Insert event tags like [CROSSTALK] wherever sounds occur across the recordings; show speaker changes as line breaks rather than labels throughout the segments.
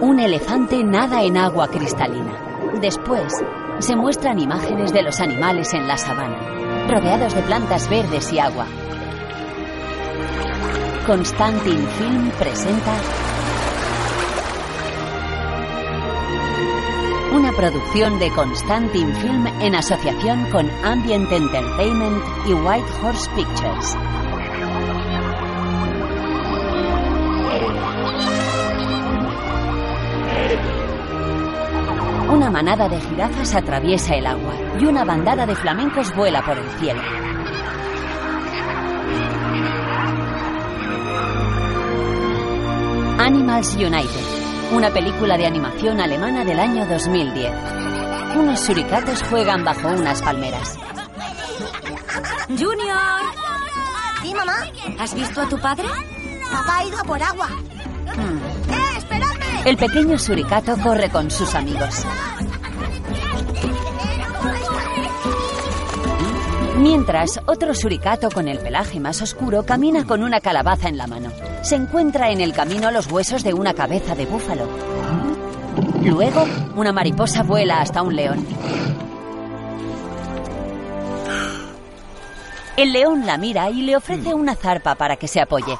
Un elefante nada en agua cristalina. Después, se muestran imágenes de los animales en la sabana, rodeados de plantas verdes y agua. Constantin Film presenta una producción de Constantin Film en asociación con Ambient Entertainment y White Horse Pictures. Una manada de jirafas atraviesa el agua y una bandada de flamencos vuela por el cielo. Animals United, una película de animación alemana del año 2010. Unos suricatos juegan bajo unas palmeras.
Junior,
¿Sí, mamá?
¿has visto a tu padre?
Papá ha ido a por agua.
Hmm.
¡Eh, esperadme!
El pequeño suricato corre con sus amigos. Mientras, otro suricato con el pelaje más oscuro camina con una calabaza en la mano. Se encuentra en el camino los huesos de una cabeza de búfalo. Luego, una mariposa vuela hasta un león. El león la mira y le ofrece una zarpa para que se apoye.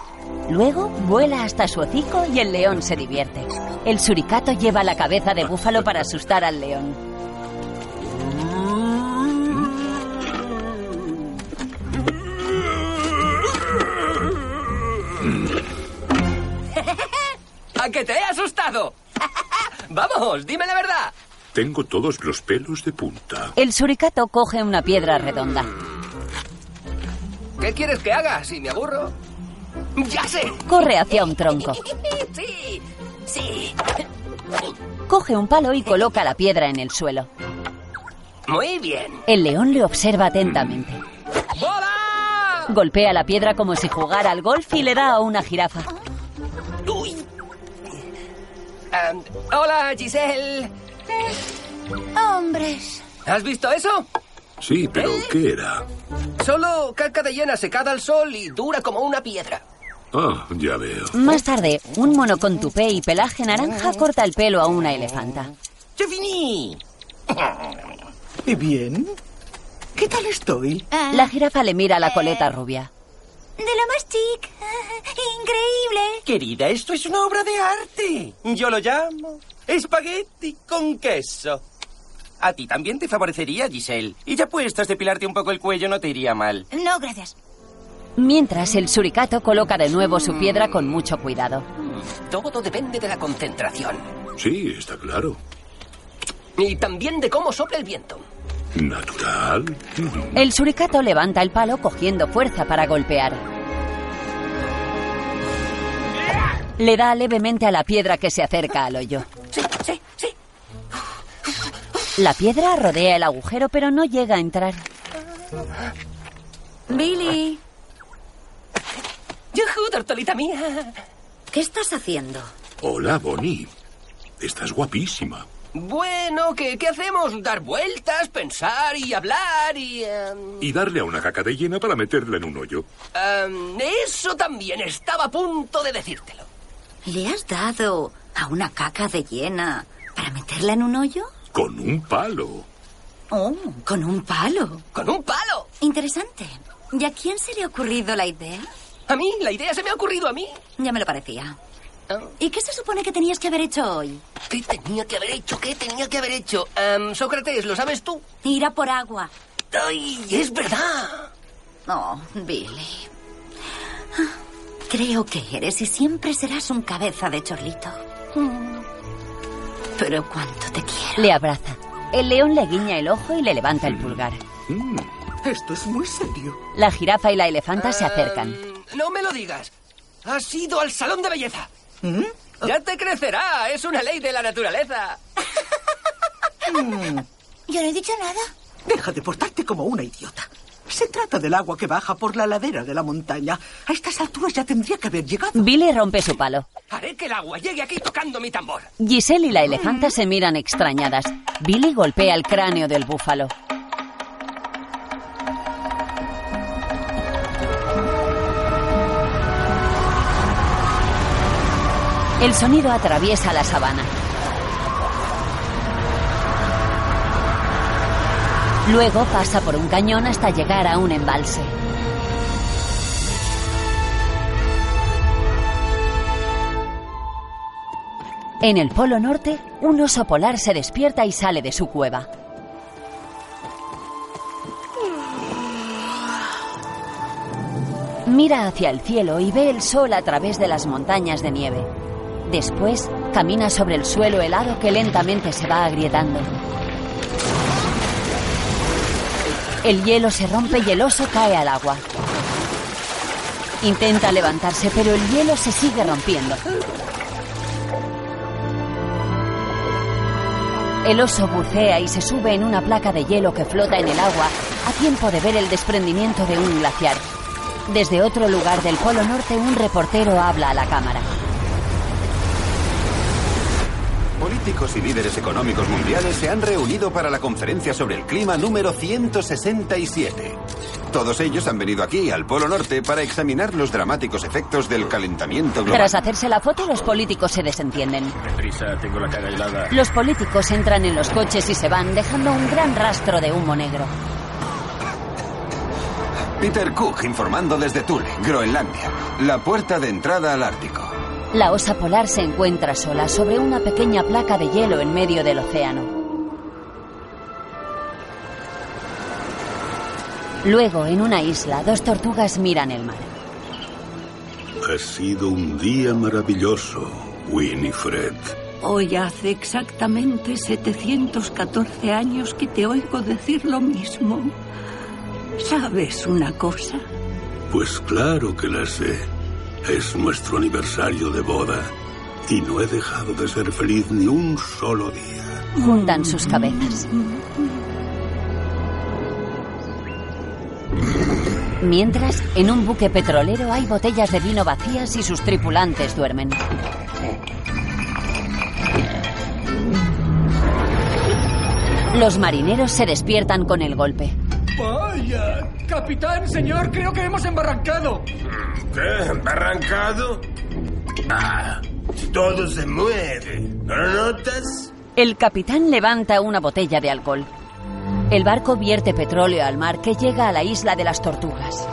Luego vuela hasta su hocico y el león se divierte. El suricato lleva la cabeza de búfalo para asustar al león.
¿A que te he asustado? [LAUGHS] Vamos, dime la verdad.
Tengo todos los pelos de punta.
El suricato coge una piedra redonda.
¿Qué quieres que haga si me aburro? ¡Ya sé!
Corre hacia un tronco. [LAUGHS]
Sí, sí.
Coge un palo y coloca la piedra en el suelo.
Muy bien.
El león le observa atentamente.
¡Bola!
Golpea la piedra como si jugara al golf y le da a una jirafa.
Hola, Giselle.
Hombres.
¿Has visto eso?
Sí, pero ¿qué era?
Solo caca de hiena secada al sol y dura como una piedra.
Ah, ya veo.
Más tarde, un mono con tupé y pelaje naranja corta el pelo a una elefanta.
¡Ya finí! [LAUGHS]
¿Y bien? ¿Qué tal estoy?
La jirafa le mira la coleta rubia.
De lo más chic. Increíble.
Querida, esto es una obra de arte. Yo lo llamo espagueti con queso. A ti también te favorecería, Giselle. Y ya puestas depilarte un poco el cuello no te iría mal.
No, gracias.
Mientras, el suricato coloca de nuevo su piedra con mucho cuidado.
Todo depende de la concentración.
Sí, está claro.
Y también de cómo sopla el viento.
Natural.
El suricato levanta el palo cogiendo fuerza para golpear. Le da levemente a la piedra que se acerca al hoyo.
Sí, sí, sí.
La piedra rodea el agujero pero no llega a entrar.
Billy,
¡Yujú, tortolita mía!
¿qué estás haciendo?
Hola, Bonnie. Estás guapísima.
Bueno, ¿qué, qué hacemos? ¿Dar vueltas, pensar y hablar y... em,
Y darle a una caca de hiena para meterla en un hoyo.
em, eso también estaba a punto de decírtelo.
¿Le has dado a una caca de hiena para meterla en un hoyo?
Con un palo.
Oh, con un palo.
¡Con un palo!
Interesante. ¿Y a quién se le ha ocurrido la idea?
A mí, la idea se me ha ocurrido a mí.
Ya me lo parecía. ¿Y qué se supone que tenías que haber hecho hoy?
¿Qué tenía que haber hecho? ¿Qué tenía que haber hecho? Em, Sócrates, ¿lo sabes tú?
Ir a por agua.
¡Ay, es verdad!
Oh, Billy. Creo que eres y siempre serás un cabeza de chorlito. Mm. Pero cuánto te quiero.
Le abraza. El león le guiña el ojo y le levanta el pulgar.
Mm,
Esto es muy serio.
La jirafa y la elefanta se acercan.
Em, no me lo digas. Has ido al salón de belleza.
¿Mm?
Ya te crecerá. Es una ley de la naturaleza.
Yo no he dicho nada.
Deja de portarte como una idiota. Se trata del agua que baja por la ladera de la montaña. A estas alturas ya tendría que haber llegado.
Billy rompe su palo.
Haré que el agua llegue aquí tocando mi tambor.
Giselle y la elefanta se miran extrañadas. Billy golpea el cráneo del búfalo. El sonido atraviesa la sabana. Luego pasa por un cañón hasta llegar a un embalse. En el Polo Norte, un oso polar se despierta y sale de su cueva. Mira hacia el cielo y ve el sol a través de las montañas de nieve. Después, camina sobre el suelo helado que lentamente se va agrietando. El hielo se rompe y el oso cae al agua. Intenta levantarse, pero el hielo se sigue rompiendo. El oso bucea y se sube en una placa de hielo que flota en el agua a tiempo de ver el desprendimiento de un glaciar. Desde otro lugar del Polo Norte, un reportero habla a la cámara.
Políticos y líderes económicos mundiales se han reunido para la conferencia sobre el clima número 167. Todos ellos han venido aquí, al Polo Norte, para examinar los dramáticos efectos del calentamiento global.
Tras hacerse la foto, los políticos se desentienden.
Deprisa, tengo la cara helada.
Los políticos entran en los coches y se van, dejando un gran rastro de humo negro.
Peter Cook informando desde Thule, Groenlandia, la puerta de entrada al Ártico.
La osa polar se encuentra sola sobre una pequeña placa de hielo en medio del océano. Luego, en una isla, dos tortugas miran el mar.
Ha sido un día maravilloso, Winifred.
Hoy hace exactamente 714 años que te oigo decir lo mismo. ¿Sabes una cosa?
Pues claro que la sé. Es nuestro aniversario de boda y no he dejado de ser feliz ni un solo día.
Juntan sus cabezas. Mientras, en un buque petrolero hay botellas de vino vacías y sus tripulantes duermen. Los marineros se despiertan con el golpe.
¡Vaya! Capitán, señor, creo que hemos embarrancado.
¿Qué? ¿Embarrancado? Ah, todo se mueve. ¿No lo notas?
El capitán levanta una botella de alcohol. El barco vierte petróleo al mar que llega a la isla de las tortugas.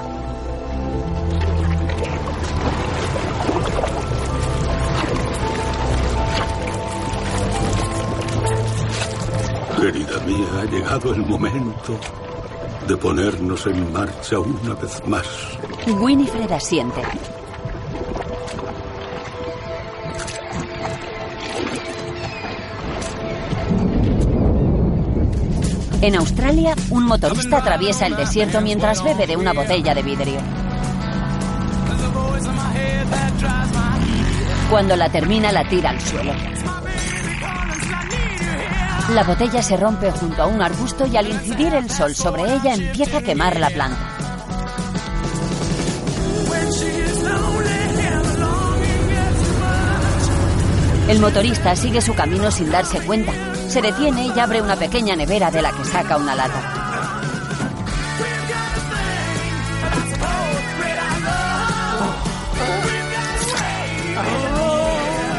Querida mía, ha llegado el momento de ponernos en marcha una vez más.
Winifred asiente. En Australia, un motorista atraviesa el desierto mientras bebe de una botella de vidrio. Cuando la termina, la tira al suelo. La botella se rompe junto a un arbusto y al incidir el sol sobre ella empieza a quemar la planta. El motorista sigue su camino sin darse cuenta. Se detiene y abre una pequeña nevera de la que saca una lata.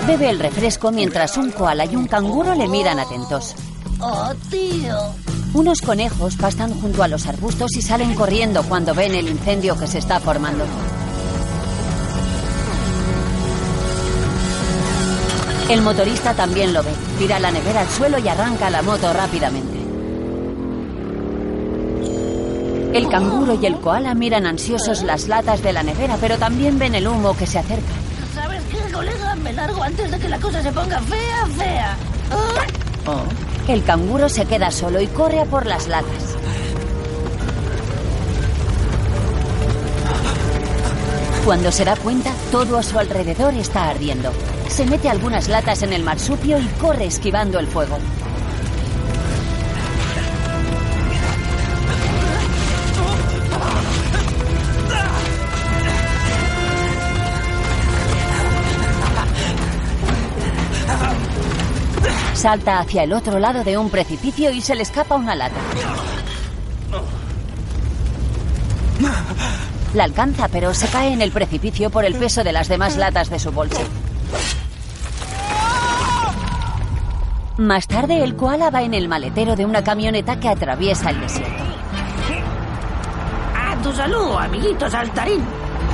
Bebe el refresco mientras un koala y un canguro le miran atentos.
Oh, tío.
Unos conejos pastan junto a los arbustos y salen corriendo cuando ven el incendio que se está formando. El motorista también lo ve. Tira la nevera al suelo y arranca la moto rápidamente. El canguro y el koala miran ansiosos las latas de la nevera, pero también ven el humo que se acerca.
Antes de que la cosa se ponga fea, fea.
Oh. El canguro se queda solo y corre a por las latas. Cuando se da cuenta, todo a su alrededor está ardiendo. Se mete algunas latas en el marsupio y corre esquivando el fuego. Salta hacia el otro lado de un precipicio y se le escapa una lata. La alcanza, pero se cae en el precipicio por el peso de las demás latas de su bolsa. Más tarde, el koala va en el maletero de una camioneta que atraviesa el desierto.
A tu salud, amiguito saltarín.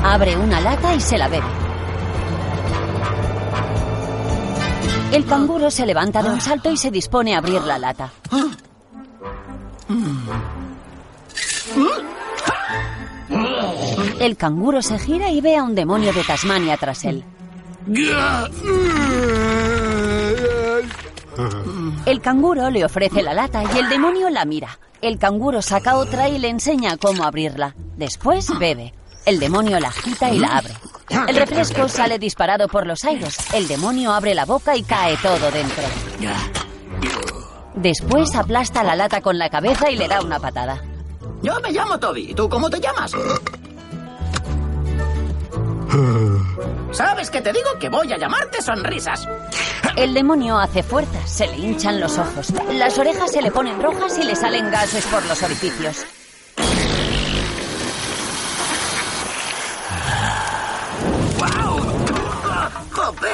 Abre una lata y se la bebe. El canguro se levanta de un salto y se dispone a abrir la lata. El canguro se gira y ve a un demonio de Tasmania tras él. El canguro le ofrece la lata y el demonio la mira. El canguro saca otra y le enseña cómo abrirla. Después bebe. El demonio la agita y la abre. El refresco sale disparado por los aires. El demonio abre la boca y cae todo dentro. Después aplasta la lata con la cabeza y le da una patada.
Yo me llamo Toby. ¿Y tú cómo te llamas? ¿Sabes qué te digo? Que voy a llamarte sonrisas.
El demonio hace fuerza, se le hinchan los ojos. Las orejas se le ponen rojas y le salen gases por los orificios.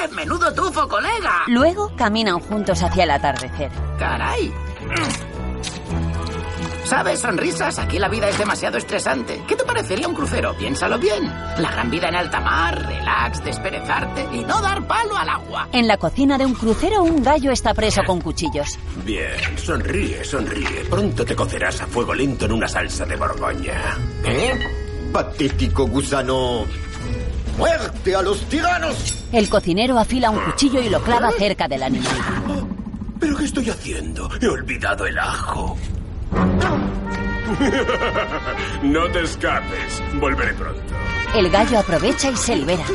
¡Menudo tufo, colega!
Luego caminan juntos hacia el atardecer.
¡Caray! ¿Sabes, sonrisas? Aquí la vida es demasiado estresante. ¿Qué te parecería un crucero? Piénsalo bien. La gran vida en alta mar, relax, desperezarte y no dar palo al agua.
En la cocina de un crucero, un gallo está preso con cuchillos.
Bien, sonríe, sonríe. Pronto te cocerás a fuego lento en una salsa de Borgoña.
¿Eh? Patético gusano. ¡Muerte a los tiranos!
El cocinero afila un cuchillo y lo clava cerca del animal.
¿Pero qué estoy haciendo? He olvidado el ajo. [LAUGHS] no te escapes. Volveré pronto.
El gallo aprovecha y se libera.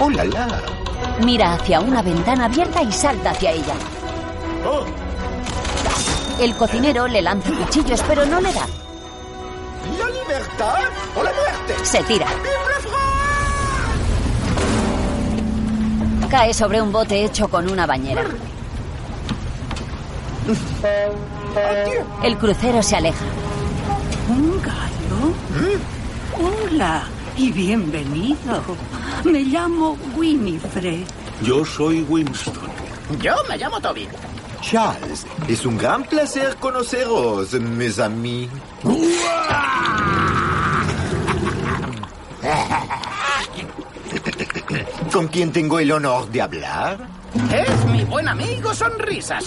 ¡Oh, la, la!
Mira hacia una ventana abierta y salta hacia ella.
Oh.
El cocinero le lanza cuchillos, pero no le da.
¿La libertad o la muerte?
Se tira. Cae sobre un bote hecho con una bañera. El crucero se aleja.
¿Un gallo? Hola y bienvenido. Me llamo Winifred.
Yo soy Winston.
Yo me llamo Toby.
Charles, es un gran placer conoceros, mes amis. [LAUGHS] ¿Con quién tengo el honor de hablar?
Es mi buen amigo Sonrisas.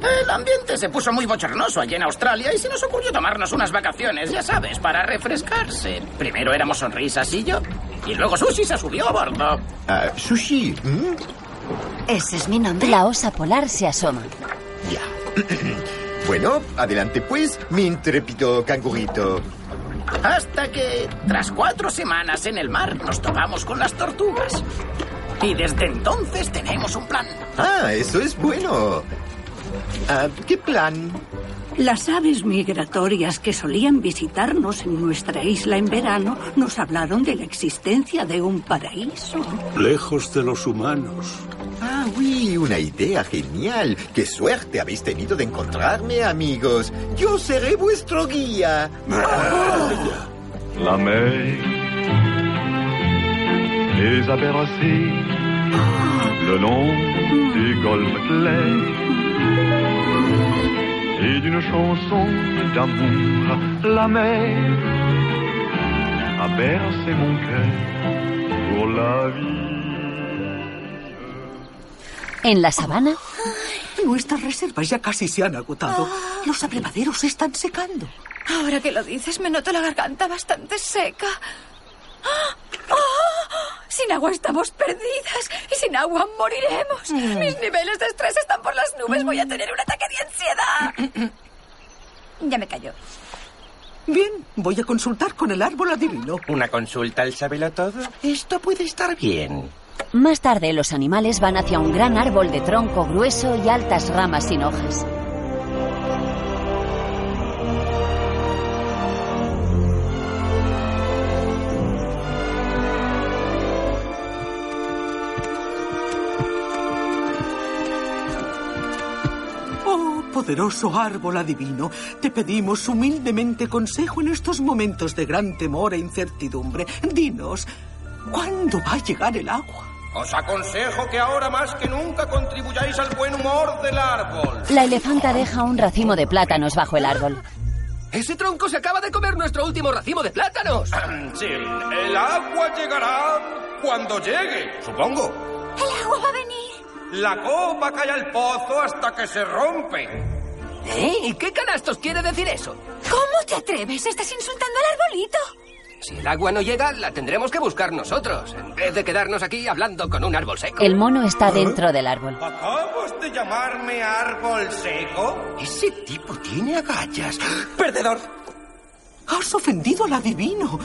El ambiente se puso muy bochornoso allí en Australia y se nos ocurrió tomarnos unas vacaciones, ya sabes, para refrescarse. Primero éramos Sonrisas y yo, y luego Sushi se subió a bordo.
Ah, sushi. ¿mm?
Ese es mi nombre.
La osa polar se asoma.
Ya. [CLEARS THROAT] bueno, adelante pues, mi intrépido cangurito.
Hasta que, tras cuatro semanas en el mar, nos topamos con las tortugas. Y desde entonces tenemos un plan.
Ah, eso es bueno. Ah, ¿Qué plan?
Las aves migratorias que solían visitarnos en nuestra isla en verano nos hablaron de la existencia de un paraíso.
Lejos de los humanos.
Ah, oui, una idea genial. Qué suerte habéis tenido de encontrarme, amigos. Yo seré vuestro guía.
La mer, les aberracies, le long des golfes clairs, et d'une chanson d'amour, la mer a bercé mon cœur pour la vie.
En la sabana,
Nuestras reservas ya casi se han agotado. Los abrevaderos se están secando.
Ahora que lo dices, me noto la garganta bastante seca. ¡Ah! ¡Ah! Sin agua estamos perdidas y sin agua moriremos. Mis niveles de estrés están por las nubes. Voy a tener un ataque de ansiedad. [CLEARS THROAT] ya me callo.
Bien, voy a consultar con el árbol adivino.
¿Una consulta al sabelo todo? Esto puede estar bien.
Más tarde los animales van hacia un gran árbol de tronco grueso y altas ramas sin hojas.
Oh, poderoso árbol adivino, te pedimos humildemente consejo en estos momentos de gran temor e incertidumbre. Dinos, ¿Cuándo va a llegar el agua?
Os aconsejo que ahora más que nunca contribuyáis al buen humor del árbol.
La elefanta deja un racimo de plátanos bajo el árbol.
Ese tronco se acaba de comer nuestro último racimo de plátanos. [CLEARS THROAT]
Sí, el agua llegará cuando llegue, supongo.
El agua va a venir.
La copa cae al pozo hasta que se rompe.
¿Eh? ¿Y qué canastos quiere decir eso?
¿Cómo te atreves? Estás insultando al arbolito.
Si el agua no llega, la tendremos que buscar nosotros, en vez de quedarnos aquí hablando con un árbol seco.
El mono está dentro del árbol.
¿Acabas de llamarme árbol seco?
Ese tipo tiene agallas.
¡Perdedor! Has ofendido al adivino.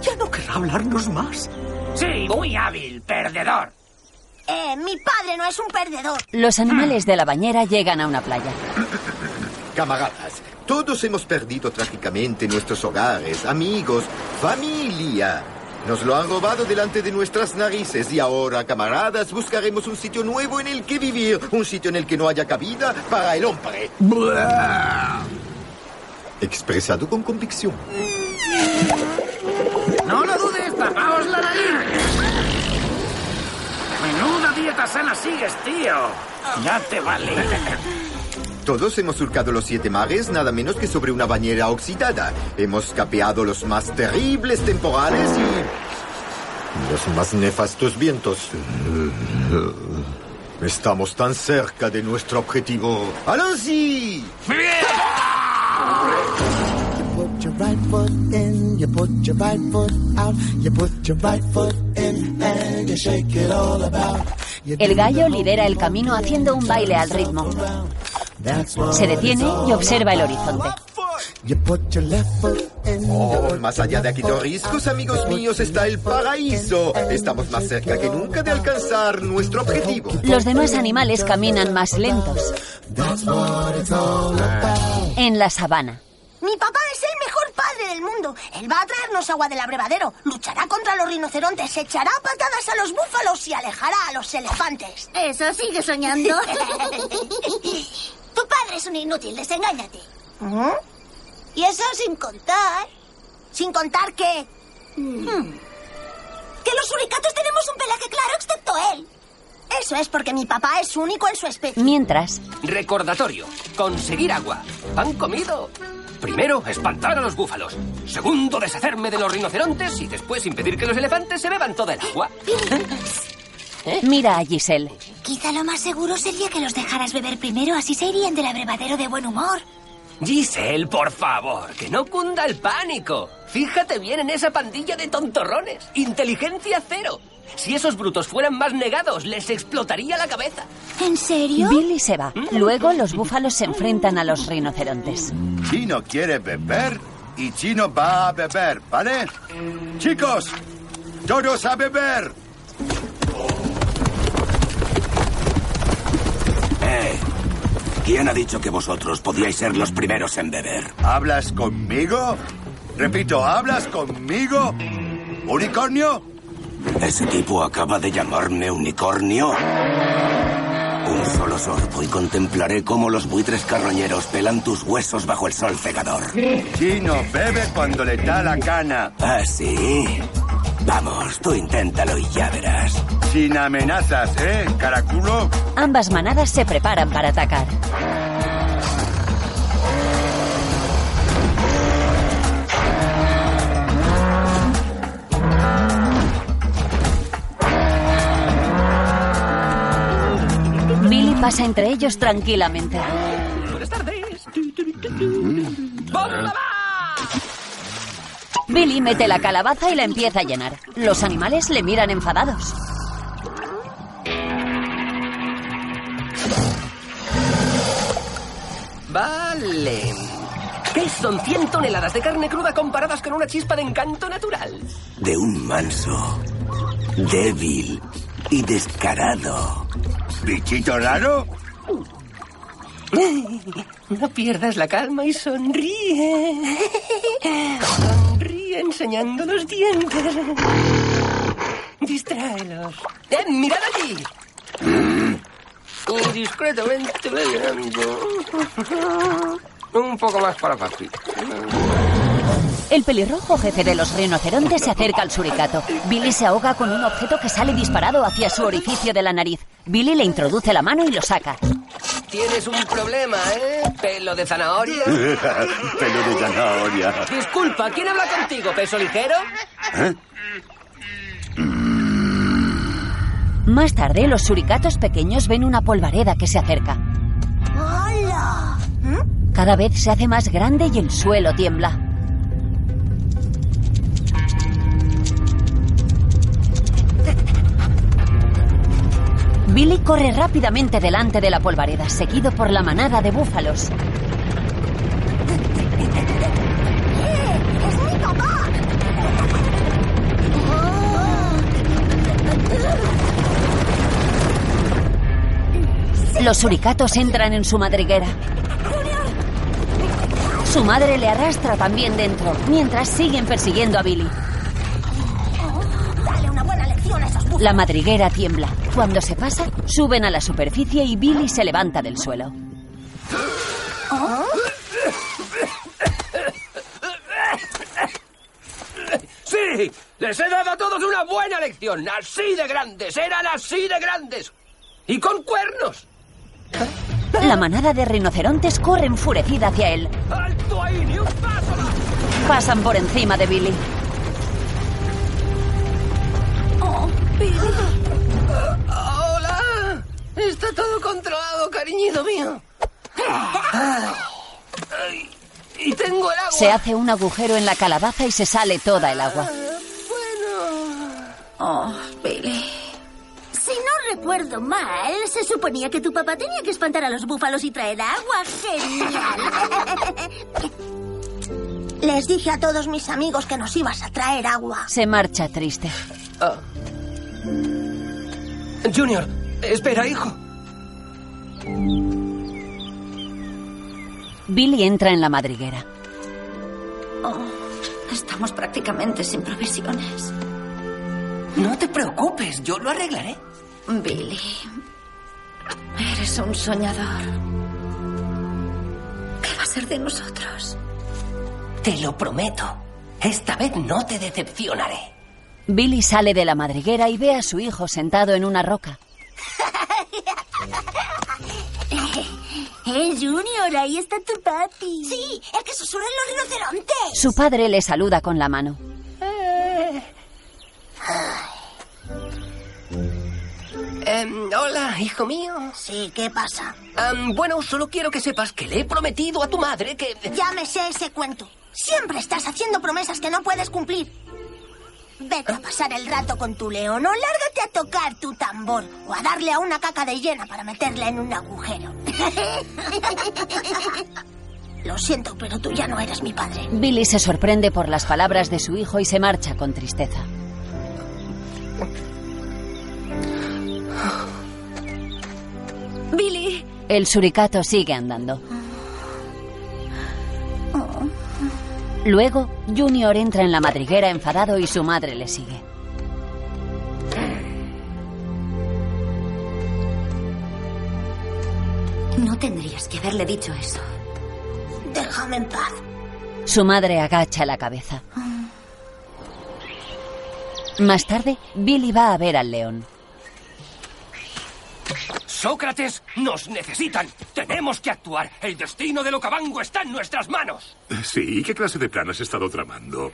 Ya no querrá hablarnos más.
Sí, muy hábil, perdedor.
Eh, mi padre no es un perdedor.
Los animales de la bañera llegan a una playa.
Camaradas, todos hemos perdido trágicamente nuestros hogares, amigos, familia. Nos lo han robado delante de nuestras narices y ahora, camaradas, buscaremos un sitio nuevo en el que vivir, un sitio en el que no haya cabida para el hombre. Expresado con convicción.
No lo dudes, tapaos la nariz. Menuda dieta sana sigues, tío. Ya te vale.
Todos hemos surcado los siete mares nada menos que sobre una bañera oxidada. Hemos capeado los más terribles temporales y los más nefastos vientos. Estamos tan cerca de nuestro objetivo. ¡Allons-y!
Put your right foot in, you put your right foot out, you put your right foot in and you shake it all about.
El gallo lidera el camino haciendo un baile al ritmo. Se detiene y observa el horizonte.
Oh, más allá de aquellos riscos, amigos míos, está el paraíso. Estamos más cerca que nunca de alcanzar nuestro objetivo.
Los demás animales caminan más lentos.
That's what it's all about.
En la sabana.
Mi papá es el mejor padre del mundo. Él va a traernos agua del abrevadero, luchará contra los rinocerontes, echará patadas a los búfalos y alejará a los elefantes.
Eso sigue soñando. [LAUGHS] tu padre es un inútil, desengáñate.
¿Mm? Y eso sin contar. ¿Sin contar que...?
Hmm.
Que los suricatos tenemos un pelaje claro excepto él. Eso es porque mi papá es único en su especie.
Mientras,
Recordatorio. Conseguir agua. ¿Han comido? Primero, espantar a los búfalos. Segundo, deshacerme de los rinocerontes y después impedir que los elefantes se beban toda el agua.
mira a Giselle.
Quizá lo más seguro sería que los dejaras beber primero, así se irían del abrevadero de buen humor.
Giselle, por favor, que no cunda el pánico. Fíjate bien en esa pandilla de tontorrones. Inteligencia cero. Si esos brutos fueran más negados, les explotaría la cabeza.
¿En serio?
Billy se va. Luego los búfalos se enfrentan a los rinocerontes.
Chino quiere beber y Chino va a beber, ¿vale? Chicos, todos a beber.
Eh, ¿quién ha dicho que vosotros podíais ser los primeros en beber?
¿Hablas conmigo? Repito, ¿hablas conmigo? ¿Unicornio?
Ese tipo acaba de llamarme unicornio. Un solo sorbo y contemplaré cómo los buitres carroñeros pelan tus huesos bajo el sol cegador.
Chino bebe cuando le da la gana.
¿Ah, sí? Vamos, tú inténtalo y ya verás.
Sin amenazas, ¿eh, caraculo?
Ambas manadas se preparan para atacar. Pasa entre ellos tranquilamente.
Buenas tardes.
Billy mete la calabaza y la empieza a llenar. Los animales le miran enfadados.
Vale. ¿Qué son 100 toneladas de carne cruda comparadas con una chispa de encanto natural?
De un manso, débil y descarado.
¿Bichito raro? [LAUGHS]
No pierdas la calma y sonríe. Sonríe enseñando los dientes. Distráelos. ¡Eh, mirad allí! Y discretamente. Un poco más para papi.
El pelirrojo jefe de los rinocerontes se acerca al suricato. Billy se ahoga con un objeto que sale disparado hacia su orificio de la nariz. Billy le introduce la mano y lo saca.
Tienes un problema, ¿eh? Pelo de zanahoria. [LAUGHS]
Pelo de zanahoria.
Disculpa, ¿quién habla contigo? ¿Peso ligero?
¿Eh?
Más tarde, los suricatos pequeños ven una polvareda que se acerca.
¡Hola!
Cada vez se hace más grande y el suelo tiembla. Billy corre rápidamente delante de la polvareda, seguido por la manada de búfalos.
¡Es mi papá!
Los suricatos entran en su madriguera. Su madre le arrastra también dentro, mientras siguen persiguiendo a Billy.
Dale una buena lección a esos búfalos.
La madriguera tiembla. Cuando se pasa, suben a la superficie y Billy se levanta del suelo.
¡Sí! Les he dado a todos una buena lección. Así de grandes. Eran así de grandes. Y con cuernos.
La manada de rinocerontes corre enfurecida hacia él.
¡Alto ahí! ¡Ni un paso!
Pasan por encima de Billy.
Oh, Billy.
¡Hola! Está todo controlado, cariñito mío. Ay, y tengo el agua.
Se hace un agujero en la calabaza y se sale toda el agua.
Oh, Billy.
Si no recuerdo mal, se suponía que tu papá tenía que espantar a los búfalos y traer agua. ¡Genial! [LAUGHS] Les dije a todos mis amigos que nos ibas a traer agua.
Se marcha triste.
Ah. Junior, espera, hijo.
Billy entra en la madriguera.
Oh, estamos prácticamente sin provisiones.
No te preocupes, yo lo arreglaré.
Billy, eres un soñador. ¿Qué va a ser de nosotros?
Te lo prometo. Esta vez no te decepcionaré.
Billy sale de la madriguera y ve a su hijo sentado en una roca.
¡Eh, Junior! Ahí está tu papi. Sí, el que susurra en los rinocerontes.
Su padre le saluda con la mano.
Em, hola, hijo mío.
Sí, ¿qué pasa?
Em, bueno, solo quiero que sepas que le he prometido a tu madre que...
Ya me sé ese cuento. Siempre estás haciendo promesas que no puedes cumplir. Vete a pasar el rato con tu león o lárgate a tocar tu tambor o a darle a una caca de hiena para meterla en un agujero. [LAUGHS] Lo siento, pero tú ya no eres mi padre.
Billy se sorprende por las palabras de su hijo y se marcha con tristeza.
Billy.
El suricato sigue andando. Luego, Junior entra en la madriguera enfadado y su madre le sigue.
No tendrías que haberle dicho eso.
Déjame en paz.
Su madre agacha la cabeza. Más tarde, Billy va a ver al león.
Sócrates, nos necesitan. Tenemos que actuar. El destino del Okavango está en nuestras manos.
Sí, ¿qué clase de plan has estado tramando?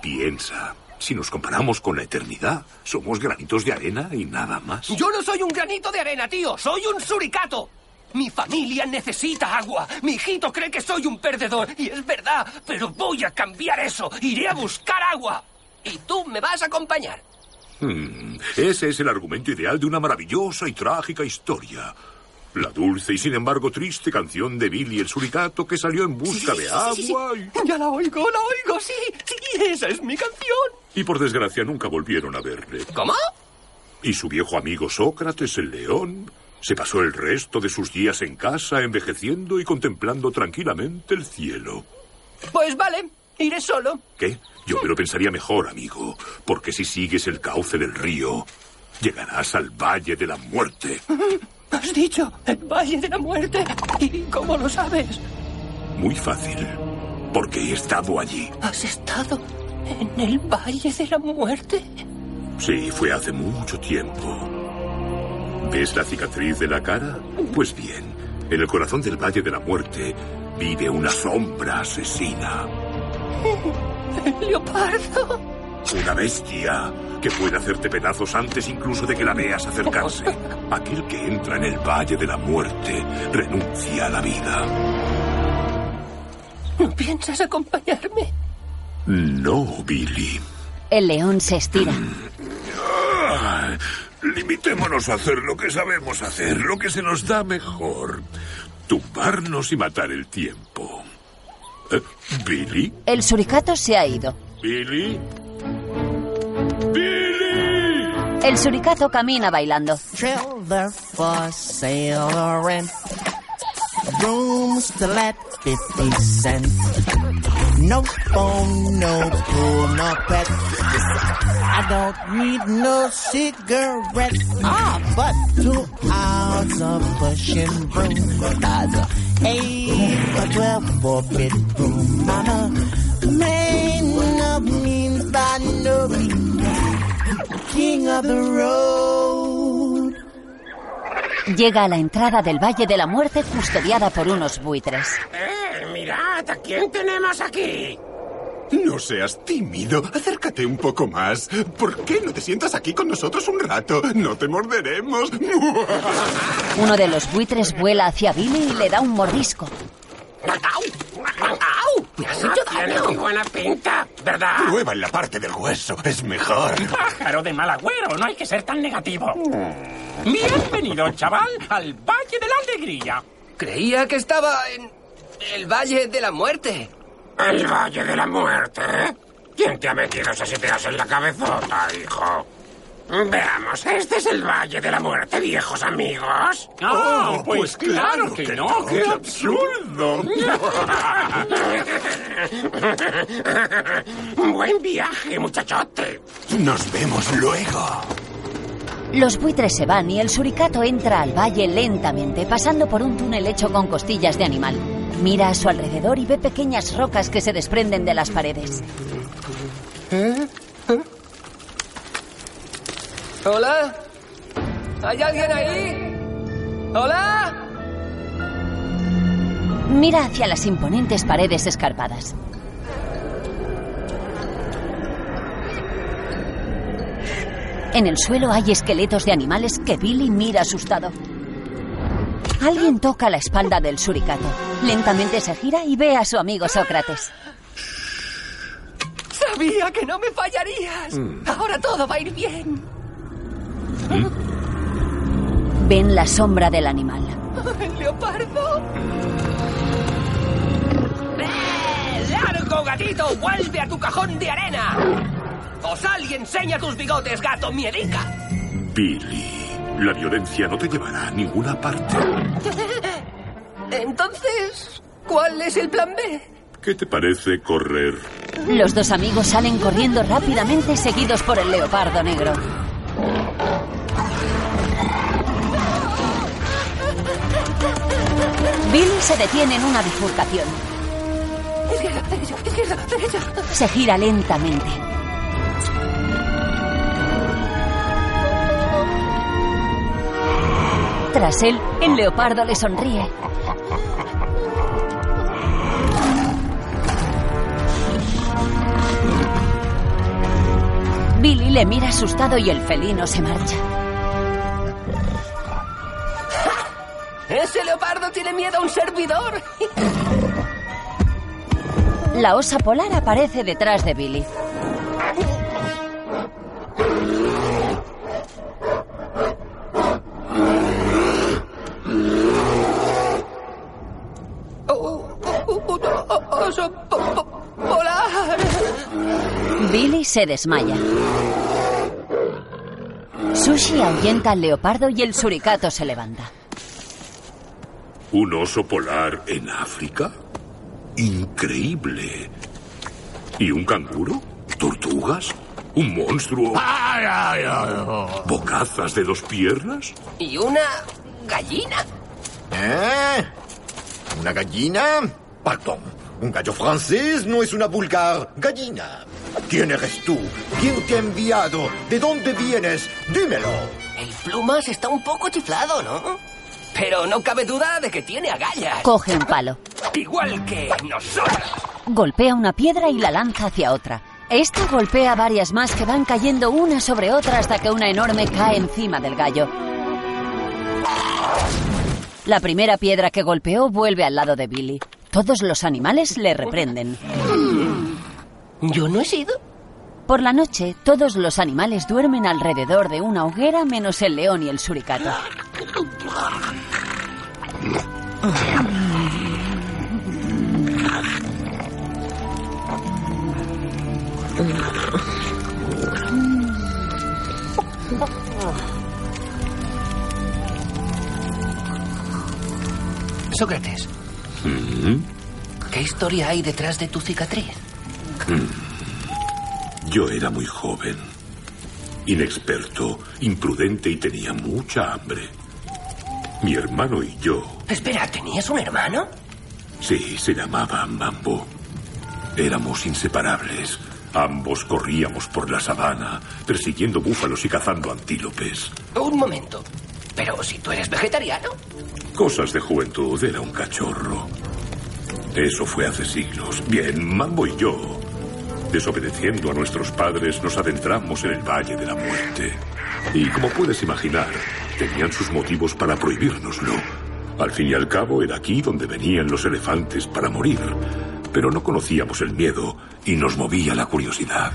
Piensa, si nos comparamos con la eternidad, somos granitos de arena y nada más.
Yo no soy un granito de arena, tío. Soy un suricato. Mi familia necesita agua. Mi hijito cree que soy un perdedor. Y es verdad, pero voy a cambiar eso. Iré a buscar agua. Y tú me vas a acompañar.
Hmm, ese es el argumento ideal de una maravillosa y trágica historia. La dulce y sin embargo triste canción de Billy el suricato que salió en busca
Sí,
de
sí, sí,
agua y...
Ya la oigo, la oigo, sí. Sí, esa es mi canción.
y por desgracia nunca volvieron a verle.
¿Cómo?
Y su viejo amigo Sócrates, el león, se pasó el resto de sus días en casa envejeciendo y contemplando tranquilamente el cielo.
Pues vale, iré solo.
¿Qué? Yo me lo pensaría mejor, amigo, porque si sigues el cauce del río, llegarás al Valle de la Muerte. [LAUGHS]
Has dicho el Valle de la Muerte. ¿Y cómo lo sabes?
Muy fácil. porque he estado allí.
¿Has estado en el Valle de la Muerte?
Sí, fue hace mucho tiempo. ¿Ves la cicatriz de la cara? Pues bien, en el corazón del Valle de la Muerte vive una sombra asesina.
¿El leopardo?
Una bestia que puede hacerte pedazos antes incluso de que la veas acercarse. [LAUGHS] Aquel que entra en el Valle de la Muerte renuncia a la vida.
¿No piensas acompañarme?
No, Billy.
El león se estira.
Ah, limitémonos a hacer lo que sabemos hacer, lo que se nos da mejor. Tumbarnos y matar el tiempo. [LAUGHS] ¿Billy?
El suricato se ha ido.
¿Billy?
El suricato camina bailando.
Rooms to let 50 cents. No phone, no pool, no pet. I don't need no cigarettes. Ah, but two hours of pushing broom. That's a eight or twelve four bedroom. I'm a man of means by no means. King of the road.
Llega a la entrada del Valle de la Muerte custodiada por unos buitres.
¡Eh! ¡Mirad! ¿A quién tenemos aquí?
No seas tímido. Acércate un poco más. ¿Por qué no te sientas aquí con nosotros un rato? No te morderemos.
Uno de los buitres vuela hacia Billy y le da un mordisco.
¡Au! ¡Me has hecho Tiene muy buena pinta, ¿verdad?
Prueba en la parte del hueso. Es mejor.
Pájaro de mal agüero, no hay que ser tan negativo. Bienvenido, chaval, al Valle de la Alegría.
Creía que estaba en el Valle de la Muerte.
¿El Valle de la Muerte? ¿Quién te ha metido esas ideas en la cabezota, hijo? Veamos, este es el Valle de la Muerte, viejos amigos.
Ah, pues claro que no, qué absurdo. [LAUGHS]
Buen viaje, muchachote.
Nos vemos luego.
Los buitres se van y el suricato entra al valle lentamente, pasando por un túnel hecho con costillas de animal. Mira a su alrededor y ve pequeñas rocas que se desprenden de las paredes.
¿Hola? ¿Hay alguien ahí? ¿Hola?
Mira hacia las imponentes paredes escarpadas. En el suelo hay esqueletos de animales que Billy mira asustado. Alguien toca la espalda del suricato. Lentamente se gira y ve a su amigo Sócrates.
Sabía que no me fallarías. Ahora todo va a ir bien.
Ven la sombra del animal.
¿El leopardo? ¡Eh! ¡Largo, gatito! ¡Vuelve a tu cajón de arena! ¡O sal y enseña tus bigotes, gato miedica!
Billy, la violencia no te llevará a ninguna parte. [LAUGHS]
Entonces, ¿cuál es el plan B?
¿Qué te parece correr?
Los dos amigos salen corriendo rápidamente seguidos por el leopardo negro. Billy se detiene en una bifurcación.
Izquierda, izquierda.
Se gira lentamente. Tras él, el leopardo le sonríe. Billy le mira asustado y el felino se marcha.
¡Ese leopardo tiene miedo a un servidor!
La osa polar aparece detrás de Billy.
¡Oso po- po- polar!
Billy se desmaya. Sushi ahuyenta al leopardo y el suricato se levanta.
¿Un oso polar en África? Increíble. ¿Y un canguro? ¿Tortugas? ¿Un monstruo? ¿Bocazas de dos piernas?
¿Y una gallina?
¿Eh? ¿Una gallina? Perdón. Un gallo francés no es una vulgar gallina. ¿Quién eres tú? ¿Quién te ha enviado? ¿De dónde vienes? Dímelo.
El plumas está un poco chiflado, ¿no? Pero no cabe duda de que tiene agallas.
Coge un palo.
Igual que nosotros.
Golpea una piedra y la lanza hacia otra. Esta golpea varias más que van cayendo una sobre otra hasta que una enorme cae encima del gallo. La primera piedra que golpeó vuelve al lado de Billy. Todos los animales le reprenden.
¿Yo no he sido?
Por la noche, todos los animales duermen alrededor de una hoguera menos el león y el suricato.
Sócrates,
Mm,
¿qué historia hay detrás de tu cicatriz?
mm. Yo era muy joven, inexperto, imprudente y tenía mucha hambre. Mi hermano y yo,
Espera, ¿tenías un hermano?
sí, se llamaba Mambo. Éramos inseparables. Ambos corríamos por la sabana, persiguiendo búfalos y cazando antílopes.
Un momento. Pero si tú eres vegetariano.
Cosas de juventud, era un cachorro. Eso fue hace siglos. Bien, Mambo y yo, desobedeciendo a nuestros padres, nos adentramos en el Valle de la Muerte. Y como puedes imaginar, tenían sus motivos para prohibírnoslo. Al fin y al cabo, era aquí donde venían los elefantes para morir. Pero no conocíamos el miedo y nos movía la curiosidad.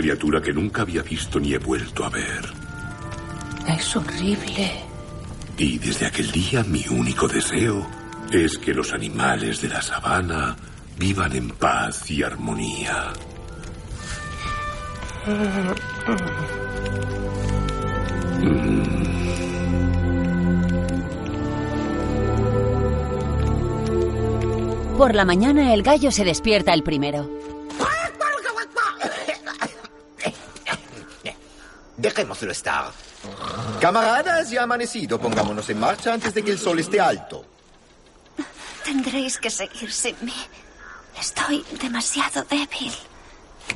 Criatura que nunca había visto ni he vuelto a ver.
Es horrible.
Y desde aquel día mi único deseo es que los animales de la sabana vivan en paz y armonía.
Por la mañana el gallo se despierta el primero.
Dejémoslo estar. Camaradas, ya ha amanecido. Pongámonos en marcha antes de que el sol esté alto.
Tendréis que seguir sin mí. Estoy demasiado débil.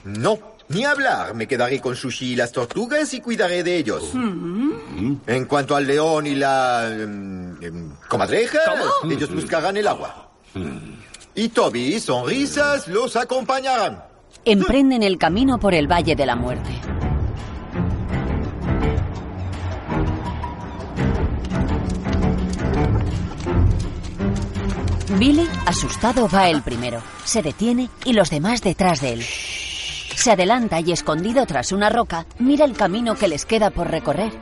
No, ni hablar. Me quedaré con Sushi y las tortugas y cuidaré de ellos. En cuanto al león y la... em, em, comadreja, ellos buscarán el agua. Y Toby y Sonrisas los acompañarán.
Emprenden el camino por el Valle de la Muerte. Billy, asustado, va el primero. Se detiene y los demás detrás de él. Se adelanta y, escondido tras una roca, mira el camino que les queda por recorrer.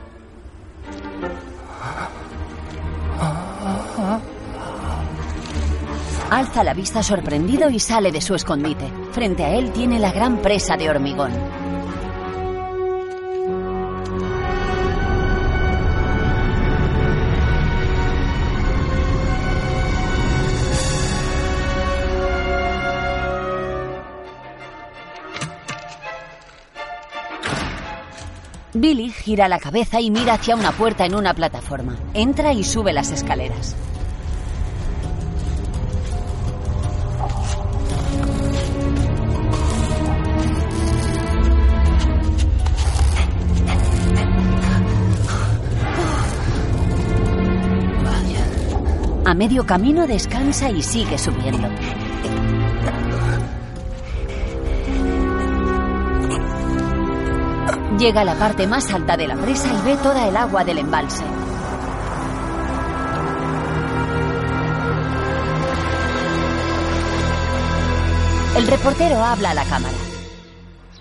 Alza la vista sorprendido y sale de su escondite. Frente a él tiene la gran presa de hormigón. Billy gira la cabeza y mira hacia una puerta en una plataforma. Entra y sube las escaleras. A medio camino descansa y sigue subiendo. Llega a la parte más alta de la presa y ve toda el agua del embalse. El reportero habla a la cámara.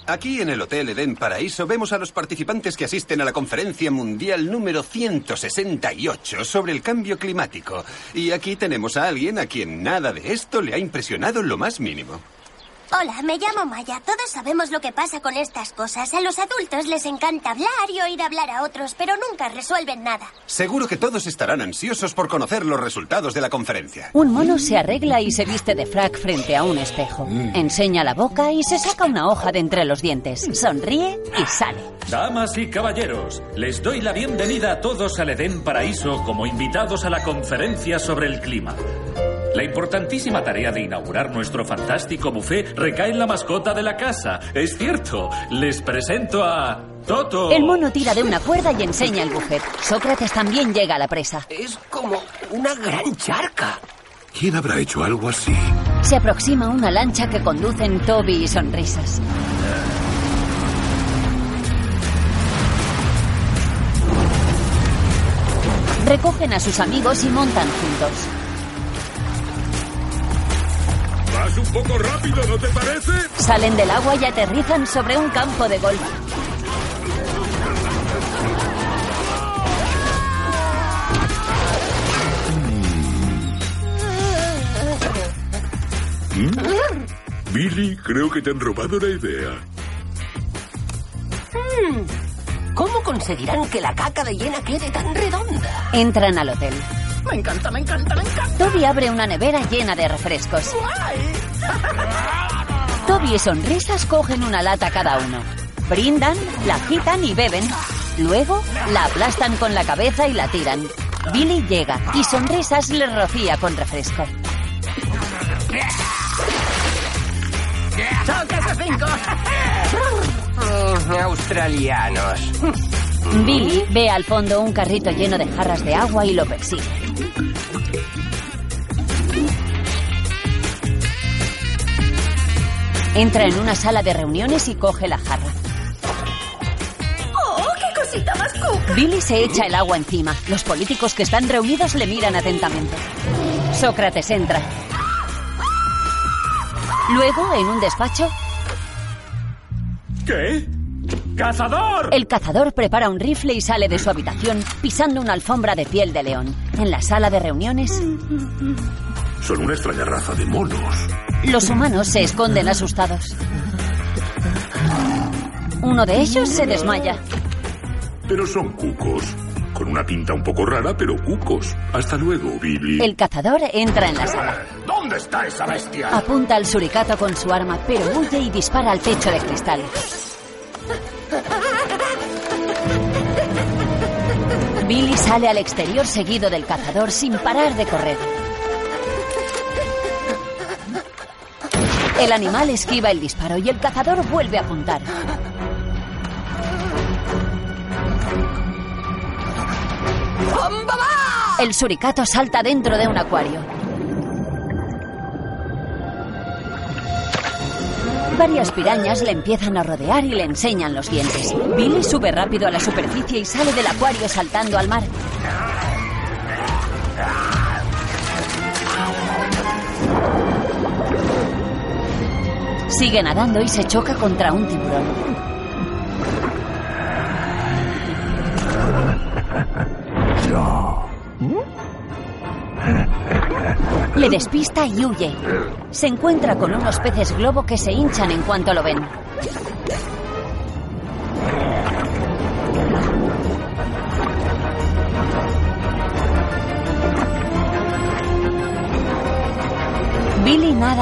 Aquí en el Hotel Edén Paraíso vemos a los participantes que asisten a la conferencia mundial número 168 sobre el cambio climático. Y aquí tenemos a alguien a quien nada de esto le ha impresionado lo más mínimo.
Hola, me llamo Maya. Todos sabemos lo que pasa con estas cosas. A los adultos les encanta hablar y oír hablar a otros, pero nunca resuelven nada.
Seguro que todos estarán ansiosos por conocer los resultados de la conferencia.
Un mono se arregla y se viste de frac frente a un espejo. Enseña la boca y se saca una hoja de entre los dientes. Sonríe y sale.
Damas y caballeros, les doy la bienvenida a todos al Edén Paraíso como invitados a la conferencia sobre el clima. La importantísima tarea de inaugurar nuestro fantástico buffet recae en la mascota de la casa. Es cierto, les presento a Toto.
El mono tira de una cuerda y enseña el buffet. Sócrates también llega a la presa.
Es como una gran charca.
¿Quién habrá hecho algo así?
Se aproxima una lancha que conducen Toby y Sonrisas. Recogen a sus amigos y montan juntos.
Un poco rápido, ¿no te parece?
Salen del agua y aterrizan sobre un campo de golf.
¿Mm? Billy, creo que te han robado la idea.
Hmm, ¿Cómo conseguirán que la caca de llena quede tan redonda?
Entran al hotel.
Me encanta, me encanta, me encanta.
Toby abre una nevera llena de refrescos. Toby y Sonrisas cogen una lata cada uno. Brindan, la agitan y beben. Luego la aplastan con la cabeza y la tiran. Billy llega y Sonrisas le rocía con refresco.
¡Son casa cinco!
Australianos.
Billy ve al fondo un carrito lleno de jarras de agua y lo persigue. Entra en una sala de reuniones y coge la jarra.
¡Oh, qué cosita más cuca!
Billy se echa el agua encima. Los políticos que están reunidos le miran atentamente. Sócrates entra. Luego, en un despacho,
¿Qué? ¡Cazador!
el cazador prepara un rifle y sale de su habitación pisando una alfombra de piel de león. En la sala de reuniones,
Son una extraña raza de monos.
los humanos se esconden asustados. Uno de ellos se desmaya.
Pero son cucos. Con una pinta un poco rara, pero cucos. Hasta luego, Billy.
El cazador entra en la sala.
¿Dónde está esa bestia?
Apunta al suricato con su arma, pero huye y dispara al techo de cristal. Billy sale al exterior seguido del cazador sin parar de correr. El animal esquiva el disparo y el cazador vuelve a apuntar. El suricato salta dentro de un acuario. Varias pirañas le empiezan a rodear y le enseñan los dientes. Billy sube rápido a la superficie y sale del acuario saltando al mar. Sigue nadando y se choca contra un tiburón. Le despista y huye. Se encuentra con unos peces globo que se hinchan en cuanto lo ven.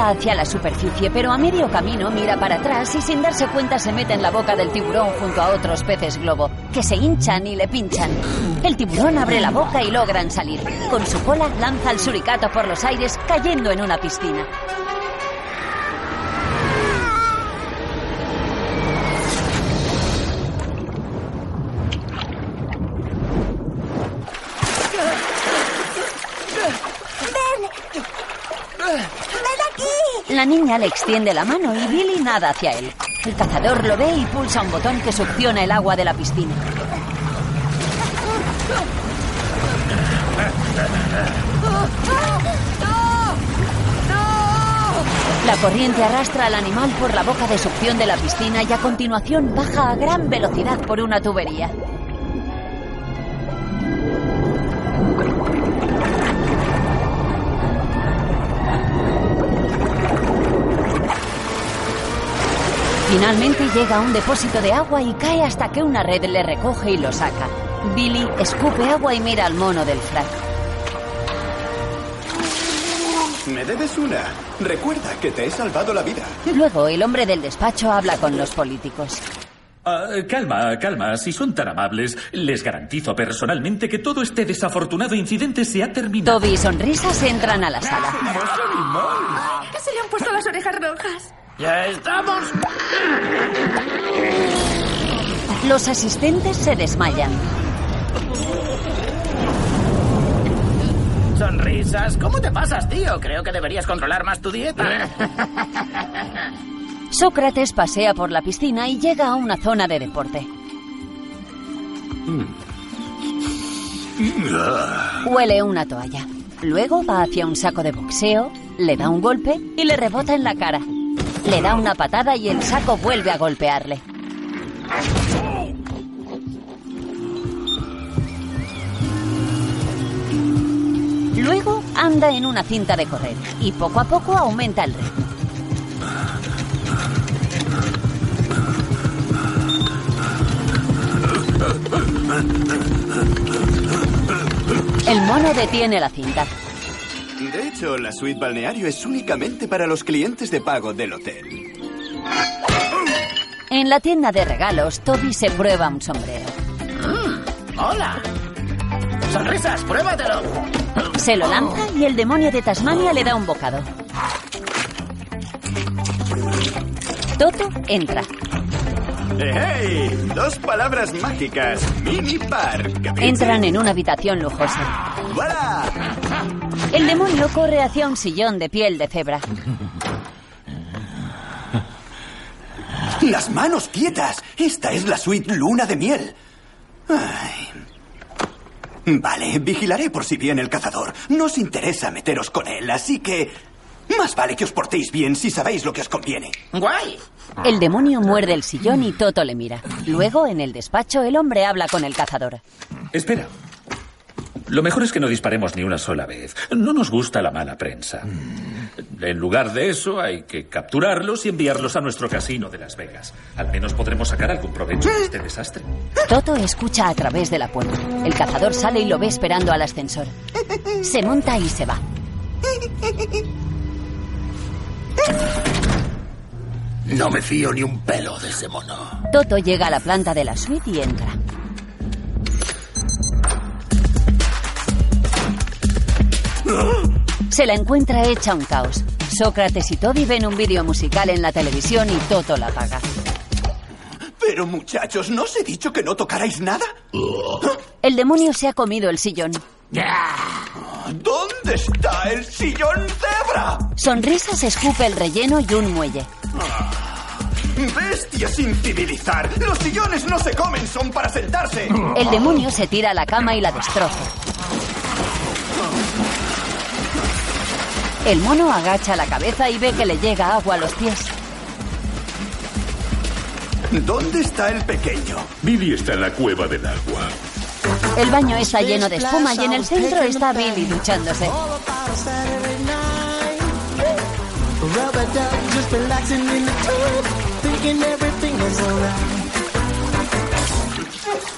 Hacia la superficie, pero a medio camino mira para atrás y sin darse cuenta se mete en la boca del tiburón junto a otros peces globo, que se hinchan y le pinchan. El tiburón abre la boca y logran salir. Con su cola lanza al suricato por los aires, cayendo en una piscina. La niña le extiende la mano y Billy nada hacia él. El cazador lo ve y pulsa un botón que succiona el agua de la piscina. La corriente arrastra al animal por la boca de succión de la piscina y a continuación baja a gran velocidad por una tubería. Finalmente llega a un depósito de agua y cae hasta que una red le recoge y lo saca. Billy escupe agua y mira al mono del frac.
Me debes una. Recuerda que te he salvado la vida.
Luego el hombre del despacho habla con los políticos.
Ah, calma, calma. Si son tan amables, les garantizo personalmente que todo este desafortunado incidente se ha terminado.
Toby y Sonrisas entran a la sala.
Se le han puesto las orejas rojas.
¡Ya estamos!
Los asistentes se desmayan.
Sonrisas. ¿Cómo te pasas, tío? Creo que deberías controlar más tu dieta. [LAUGHS]
Sócrates pasea por la piscina y llega a una zona de deporte. Huele una toalla. Luego va hacia un saco de boxeo, le da un golpe y le rebota en la cara. Le da una patada y el saco vuelve a golpearle. Luego anda en una cinta de correr y poco a poco aumenta el ritmo. El mono detiene la cinta.
De hecho, la suite balneario es únicamente para los clientes de pago del hotel.
En la tienda de regalos, Toby se prueba un sombrero.
Mm, ¡Hola! ¡Sonrisas, pruébatelo!
Se lo lanza y el demonio de Tasmania le da un bocado. Toto entra.
¡Hey! Dos palabras mágicas. Mini bar. ¿capiche?
Entran en una habitación lujosa.
¡Voilà!
El demonio corre hacia un sillón de piel de cebra.
Las manos quietas. Esta es la suite luna de miel. Ay. Vale, vigilaré por si viene el cazador. No os interesa meteros con él, así que... Más vale que os portéis bien si sabéis lo que os conviene.
¡Guay!
El demonio muerde el sillón y Toto le mira. Luego, en el despacho, el hombre habla con el cazador.
Espera. Lo mejor es que no disparemos ni una sola vez. No nos gusta la mala prensa. En lugar de eso, hay que capturarlos y enviarlos a nuestro casino de Las Vegas. Al menos podremos sacar algún provecho de este desastre.
Toto escucha a través de la puerta. El cazador sale y lo ve esperando al ascensor. Se monta y se va.
No me fío ni un pelo de ese mono.
Toto llega a la planta de la suite y entra. Se la encuentra hecha un caos. Sócrates y Toby ven un vídeo musical en la televisión y Toto la apaga.
Pero muchachos, ¿no os he dicho que no tocarais nada?
El demonio se ha comido el sillón.
¿Dónde está el sillón cebra?
Sonrisas escupe el relleno y un muelle.
¡Bestia sin civilizar! ¡Los sillones no se comen, son para sentarse!
El demonio se tira a la cama y la destroza. El mono agacha la cabeza y ve que le llega agua a los pies.
¿Dónde está el pequeño?
Billy está en la cueva del agua.
El baño está lleno de espuma y en el centro está Billy duchándose.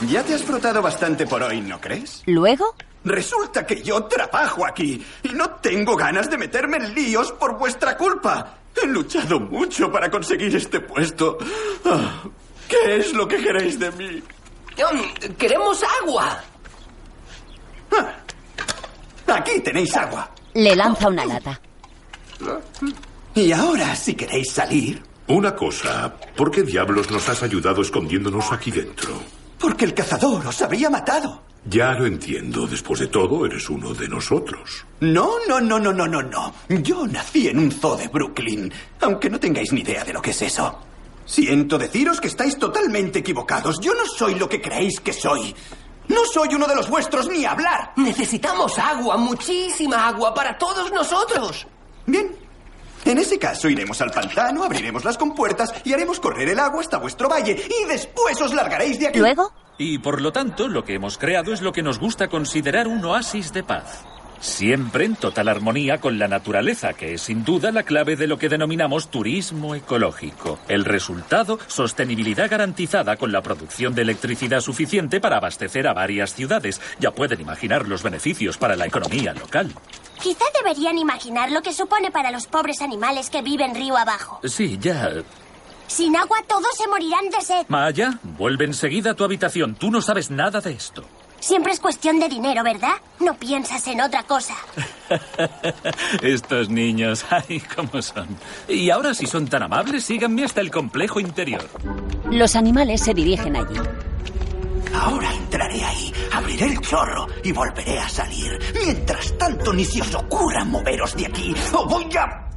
Ya te has frotado bastante por hoy, ¿no crees?
¿Luego?
Resulta que yo trabajo aquí y no tengo ganas de meterme en líos por vuestra culpa. He luchado mucho para conseguir este puesto. Ah, ¿Qué es lo que queréis de mí?
Um, queremos agua.
Aquí tenéis agua.
Le lanza una lata.
Y ahora, si queréis salir,
Una cosa, ¿por qué diablos nos has ayudado escondiéndonos aquí dentro?
Porque el cazador os habría matado.
Ya lo entiendo. Después de todo, eres uno de nosotros.
No, no, no, no, no, no, no. Yo nací en un zoo de Brooklyn, aunque no tengáis ni idea de lo que es eso. Siento deciros que estáis totalmente equivocados. Yo no soy lo que creéis que soy. No soy uno de los vuestros ni hablar.
Necesitamos agua, muchísima agua para todos nosotros.
Bien. En ese caso iremos al pantano, abriremos las compuertas y haremos correr el agua hasta vuestro valle y después os largaréis de aquí.
¿Luego?
Y por lo tanto, lo que hemos creado es lo que nos gusta considerar un oasis de paz. Siempre en total armonía con la naturaleza, que es sin duda la clave de lo que denominamos turismo ecológico. El resultado, sostenibilidad garantizada con la producción de electricidad suficiente para abastecer a varias ciudades. Ya pueden imaginar los beneficios para la economía local.
Quizá deberían imaginar lo que supone para los pobres animales que viven río abajo.
Sí, ya.
Sin agua todos se morirán de sed.
Maya, vuelve enseguida a tu habitación. Tú no sabes nada de esto.
Siempre es cuestión de dinero, ¿verdad? No piensas en otra cosa. [LAUGHS]
Estos niños, [LAUGHS] ay, cómo son. Y ahora, si son tan amables, síganme hasta el complejo interior.
Los animales se dirigen allí.
Ahora entraré ahí, abriré el chorro y volveré a salir. Mientras tanto, ni se os ocurra moveros de aquí o voy a...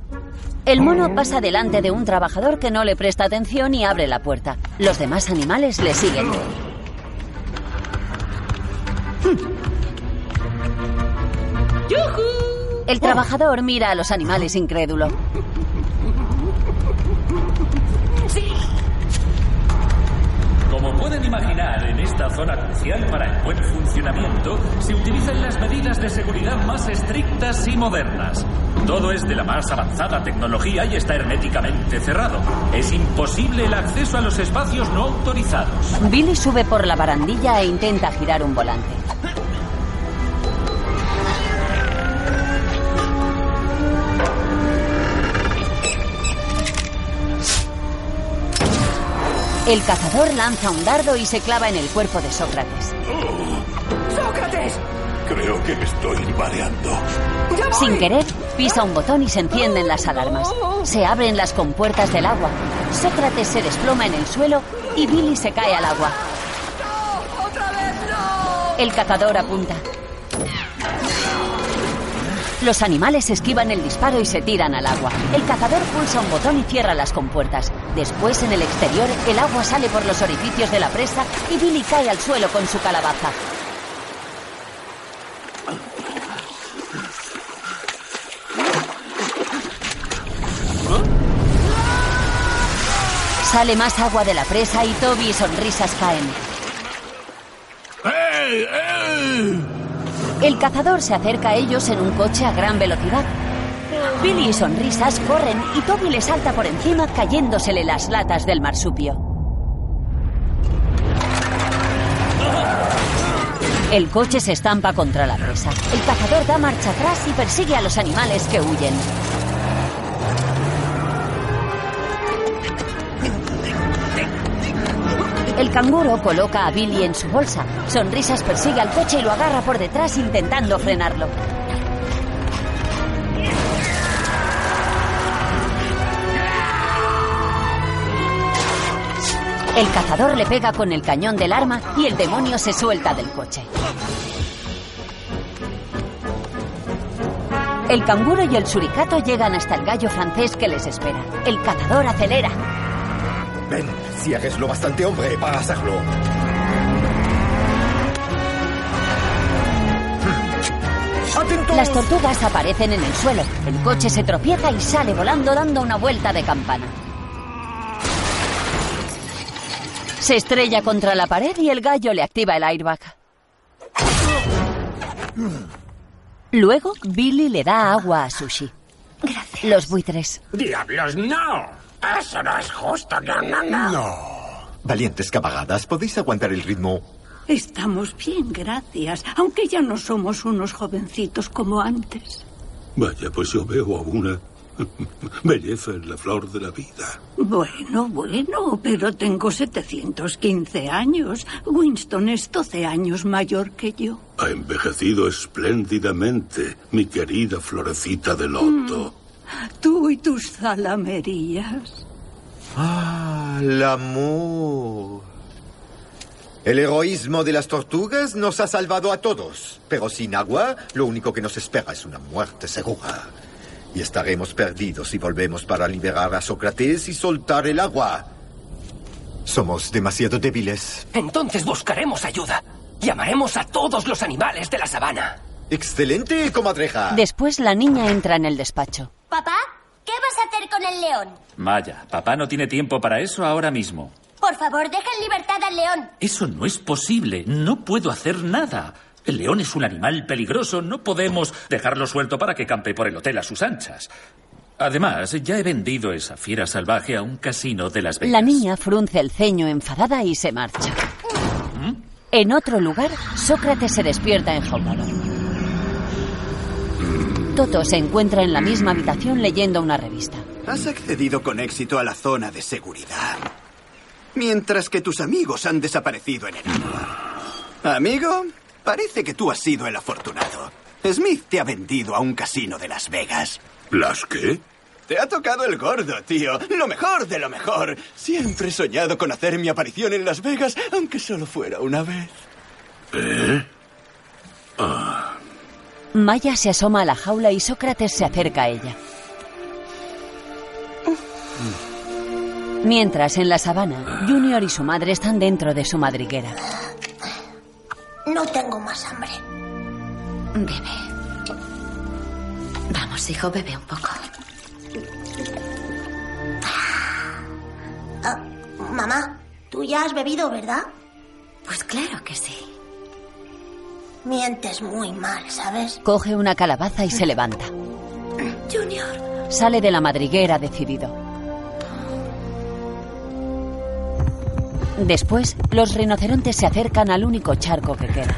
El mono pasa delante de un trabajador que no le presta atención y abre la puerta. Los demás animales le siguen. El trabajador mira a los animales incrédulo.
Como pueden imaginar, en esta zona crucial para el buen funcionamiento se utilizan las medidas de seguridad más estrictas y modernas. Todo es de la más avanzada tecnología y está herméticamente cerrado. Es imposible el acceso a los espacios no autorizados.
Billy sube por la barandilla e intenta girar un volante. El cazador lanza un dardo y se clava en el cuerpo de Sócrates.
¡Sócrates! Creo que me estoy mareando.
Sin querer, pisa un botón y se encienden las alarmas. Se abren las compuertas del agua. Sócrates se desploma en el suelo y Billy se cae al agua. El cazador apunta. Los animales esquivan el disparo y se tiran al agua. El cazador pulsa un botón y cierra las compuertas. Después, en el exterior, el agua sale por los orificios de la presa y Billy cae al suelo con su calabaza. Sale más agua de la presa y Toby y sonrisas caen.
¡Ey, ey!
El cazador se acerca a ellos en un coche a gran velocidad. Billy y Sonrisas corren y Toby le salta por encima cayéndosele las latas del marsupio. El coche se estampa contra la presa. El cazador da marcha atrás y persigue a los animales que huyen. Canguro coloca a Billy en su bolsa. Sonrisas persigue al coche y lo agarra por detrás intentando frenarlo. El cazador le pega con el cañón del arma y el demonio se suelta del coche. El canguro y el suricato llegan hasta el gallo francés que les espera. El cazador acelera.
Ven, si eres lo bastante hombre para hacerlo.
Las tortugas aparecen en el suelo. El coche se tropieza y sale volando dando una vuelta de campana. Se estrella contra la pared y el gallo le activa el airbag. Luego, Billy le da agua a Sushi.
Gracias.
Los buitres.
¡Diablos, no! Eso no es justo, no, no, no.
Valientes camaradas, ¿podéis aguantar el ritmo?
Estamos bien, gracias. Aunque ya no somos unos jovencitos como antes.
Vaya, pues yo veo a una [LAUGHS] belleza en la flor de la vida.
Bueno, bueno, pero tengo 715 años. Winston es 12 años mayor que yo.
Ha envejecido espléndidamente, mi querida florecita de loto.
Tú y tus zalamerías.
Ah, el amor. El heroísmo de las tortugas nos ha salvado a todos, pero sin agua lo único que nos espera es una muerte segura. Y estaremos perdidos si volvemos para liberar a Sócrates y soltar el agua. Somos demasiado débiles.
Entonces buscaremos ayuda. Llamaremos a todos los animales de la sabana.
Excelente, comadreja.
Después la niña entra en el despacho.
Papá, ¿qué vas a hacer con el león?
Maya, papá no tiene tiempo para eso ahora mismo.
Por favor, deja en libertad al león.
Eso no es posible. No puedo hacer nada. El león es un animal peligroso. No podemos dejarlo suelto para que campe por el hotel a sus anchas. Además, ya he vendido esa fiera salvaje a un casino de Las Vegas.
La niña frunce el ceño enfadada y se marcha. En otro lugar, Sócrates se despierta enjaulado. Toto se encuentra en la misma habitación leyendo una revista.
Has accedido con éxito a la zona de seguridad. Mientras que tus amigos han desaparecido en el agua. Amigo, parece que tú has sido el afortunado. Smith te ha vendido a un casino de Las Vegas.
¿Las qué?
Te ha tocado el gordo, tío. Lo mejor de lo mejor. Siempre he soñado con hacer mi aparición en Las Vegas, aunque solo fuera una vez.
¿Eh? Ah,
Maya se asoma a la jaula y Sócrates se acerca a ella. Mientras, en la sabana, Junior y su madre están dentro de su madriguera.
No tengo más hambre.
Bebe. Vamos, hijo, bebe un poco.
Ah, mamá, tú ya has bebido, ¿verdad?
Pues claro que sí.
Mientes muy mal, ¿sabes?
Coge una calabaza y se levanta.
Junior.
Sale de la madriguera decidido. Después, los rinocerontes se acercan al único charco que queda.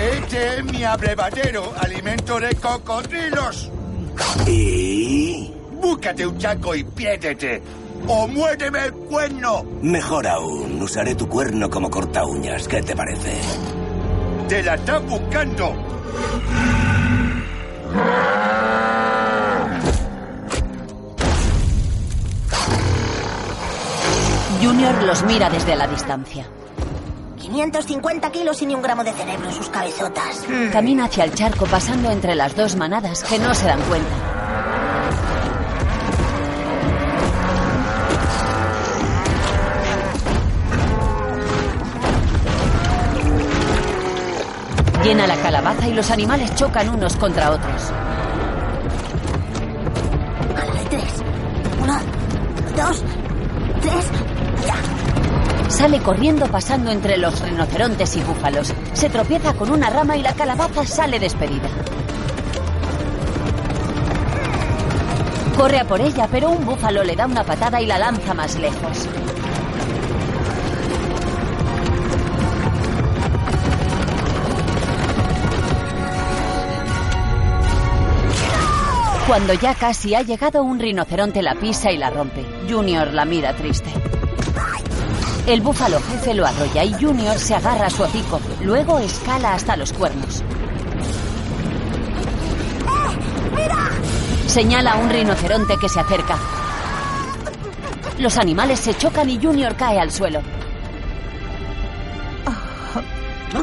Este es mi abrevadero, alimento de cocodrilos.
¿Y?
Búscate un chaco y piérdete. ¡O muérdeme el cuerno!
Mejor aún, usaré tu cuerno como corta uñas. ¿Qué te parece?
¡Te la estás buscando!
Junior los mira desde la distancia.
550 kilos y ni un gramo de cerebro en sus cabezotas.
Camina hacia el charco pasando entre las dos manadas que no se dan cuenta. Llena la calabaza y los animales chocan unos contra otros.
Tres. Uno, dos, tres, ya.
Sale corriendo pasando entre los rinocerontes y búfalos. Se tropieza con una rama y la calabaza sale despedida. Corre a por ella, pero un búfalo le da una patada y la lanza más lejos. Cuando ya casi ha llegado, un rinoceronte la pisa y la rompe. Junior la mira triste. El búfalo jefe lo arrolla y Junior se agarra a su hocico. Luego escala hasta los cuernos. Señala a un rinoceronte que se acerca. Los animales se chocan y Junior cae al suelo.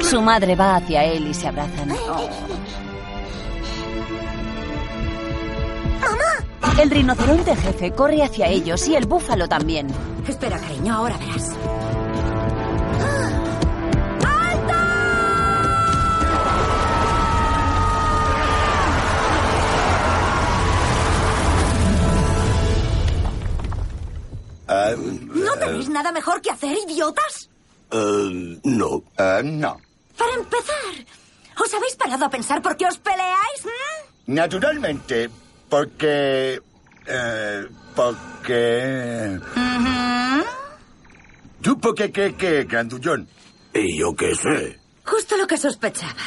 Su madre va hacia él y se abrazan. El rinoceronte jefe corre hacia ellos y el búfalo también.
Espera, cariño, ahora verás. ¿No tenéis nada mejor que hacer, idiotas?
eh, no.
no.
Para empezar, ¿os habéis parado a pensar por qué os peleáis? mm?
Naturalmente, porque... eh, porque... ¿Tú por qué qué, qué, grandullón?
¿Y yo qué sé?
Justo lo que sospechaba.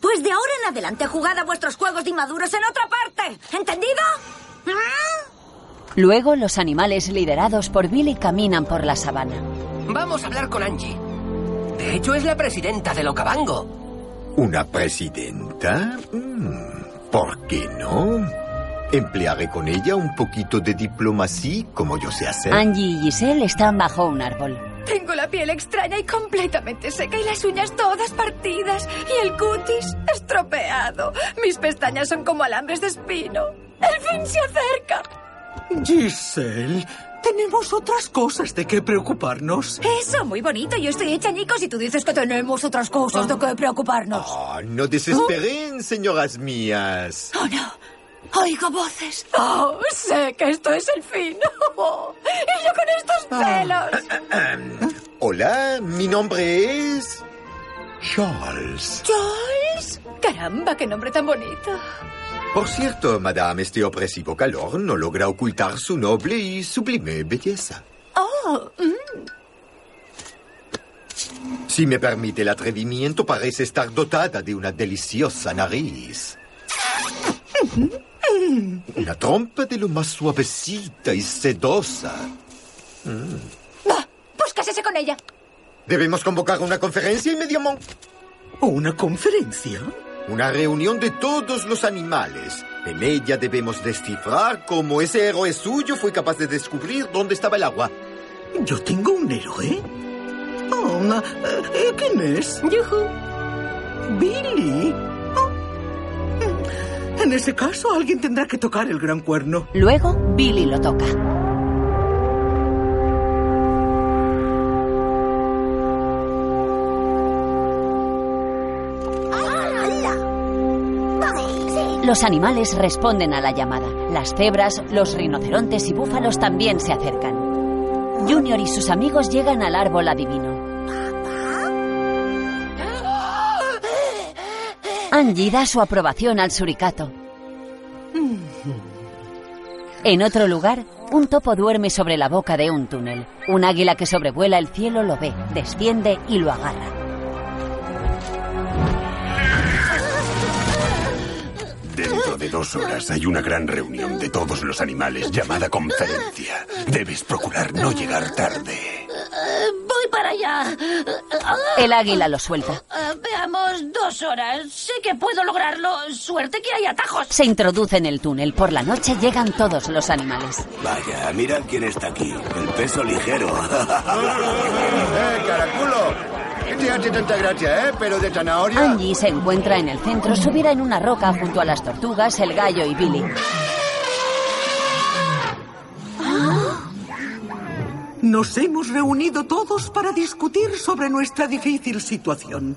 Pues de ahora en adelante jugad a vuestros juegos de inmaduros en otra parte. ¿Entendido? ¿Mm?
Luego los animales liderados por Billy caminan por la sabana.
Vamos a hablar con Angie. De hecho, es la presidenta del Okavango.
¿Una presidenta? Mm, ¿Por qué no? Emplearé con ella un poquito de diplomacia como yo sé hacer.
Angie y Giselle están bajo un árbol.
Tengo la piel extraña y completamente seca y las uñas todas partidas y el cutis estropeado. Mis pestañas son como alambres de espino. El fin se acerca.
Giselle, tenemos otras cosas de qué preocuparnos.
Eso, muy bonito. Yo estoy hecha añicos y tú dices que tenemos otras cosas de qué preocuparnos.
Oh, no desesperen, señoras mías.
Oh, no. Oigo voces.
Oh, sé que esto es el fin. [LAUGHS] y yo con estos pelos. [CLEARS THROAT]
Hola, mi nombre es... Charles.
¿Charles? Caramba, qué nombre tan bonito.
Por cierto, madame, este opresivo calor no logra ocultar su noble y sublime belleza.
Oh, mm.
Si me permite el atrevimiento, parece estar dotada de una deliciosa nariz. Una trompa de lo más suavecita y sedosa. Mm.
Va, pues cásese con ella.
Debemos convocar una conferencia inmediatamente.
¿Una conferencia?
Una reunión de todos los animales. En ella debemos descifrar cómo ese héroe suyo fue capaz de descubrir dónde estaba el agua.
¿Yo tengo un héroe? Oh, eh, ¿Quién es? ¿Billy? En ese caso, alguien tendrá que tocar el gran cuerno.
Luego, Billy lo toca. Los animales responden a la llamada. Las cebras, los rinocerontes y búfalos también se acercan. Junior y sus amigos llegan al árbol adivino. Angie da su aprobación al suricato. En otro lugar, un topo duerme sobre la boca de un túnel. Un águila que sobrevuela el cielo lo ve, desciende y lo agarra.
Dentro de dos horas hay una gran reunión de todos los animales llamada conferencia. Debes procurar no llegar tarde.
El águila lo suelta.
Eh, veamos, dos horas. Sé que puedo lograrlo. Suerte que hay atajos.
Se introduce en el túnel. Por la noche llegan todos los animales.
Vaya, mirad quién está aquí. El peso ligero. [LAUGHS]
¡Eh, caraculo! ¿Qué te hace tanta gracia, eh? Pero de zanahoria.
Angie se encuentra en el centro, subida en una roca junto a las tortugas, el gallo y Billy.
Nos hemos reunido todos para discutir sobre nuestra difícil situación.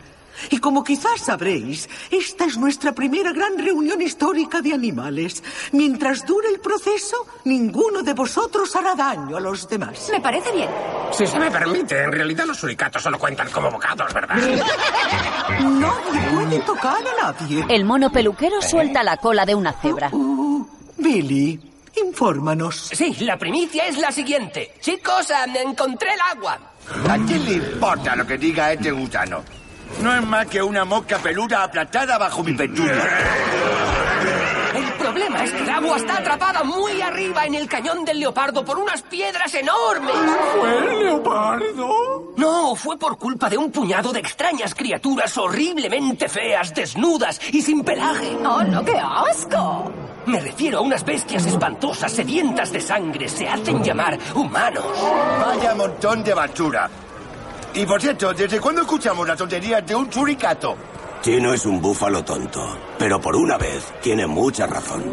Y como quizás sabréis, esta es nuestra primera gran reunión histórica de animales. Mientras dure el proceso, ninguno de vosotros hará daño a los demás.
Me parece bien.
Si se me permite, en realidad los suricatos solo cuentan como bocados, ¿verdad? [LAUGHS]
Nadie puede tocar a nadie.
El mono peluquero suelta la cola de una cebra.
Billy, infórmanos.
Sí, la primicia es la siguiente. Chicos, ah, me encontré el agua.
¿A quién le importa lo que diga este gusano? No es más que una mosca peluda aplastada bajo mi pechuga.
El problema es que el agua está atrapada muy arriba en el cañón del leopardo por unas piedras enormes.
¿Fue el leopardo?
No, fue por culpa de un puñado de extrañas criaturas horriblemente feas, desnudas y sin pelaje.
¡Oh, no, qué asco!
Me refiero a unas bestias espantosas, sedientas de sangre. Se hacen llamar humanos.
Vaya montón de basura. Y por cierto, ¿desde cuándo escuchamos las tonterías de un churicato?
Chino es un búfalo tonto, pero por una vez tiene mucha razón.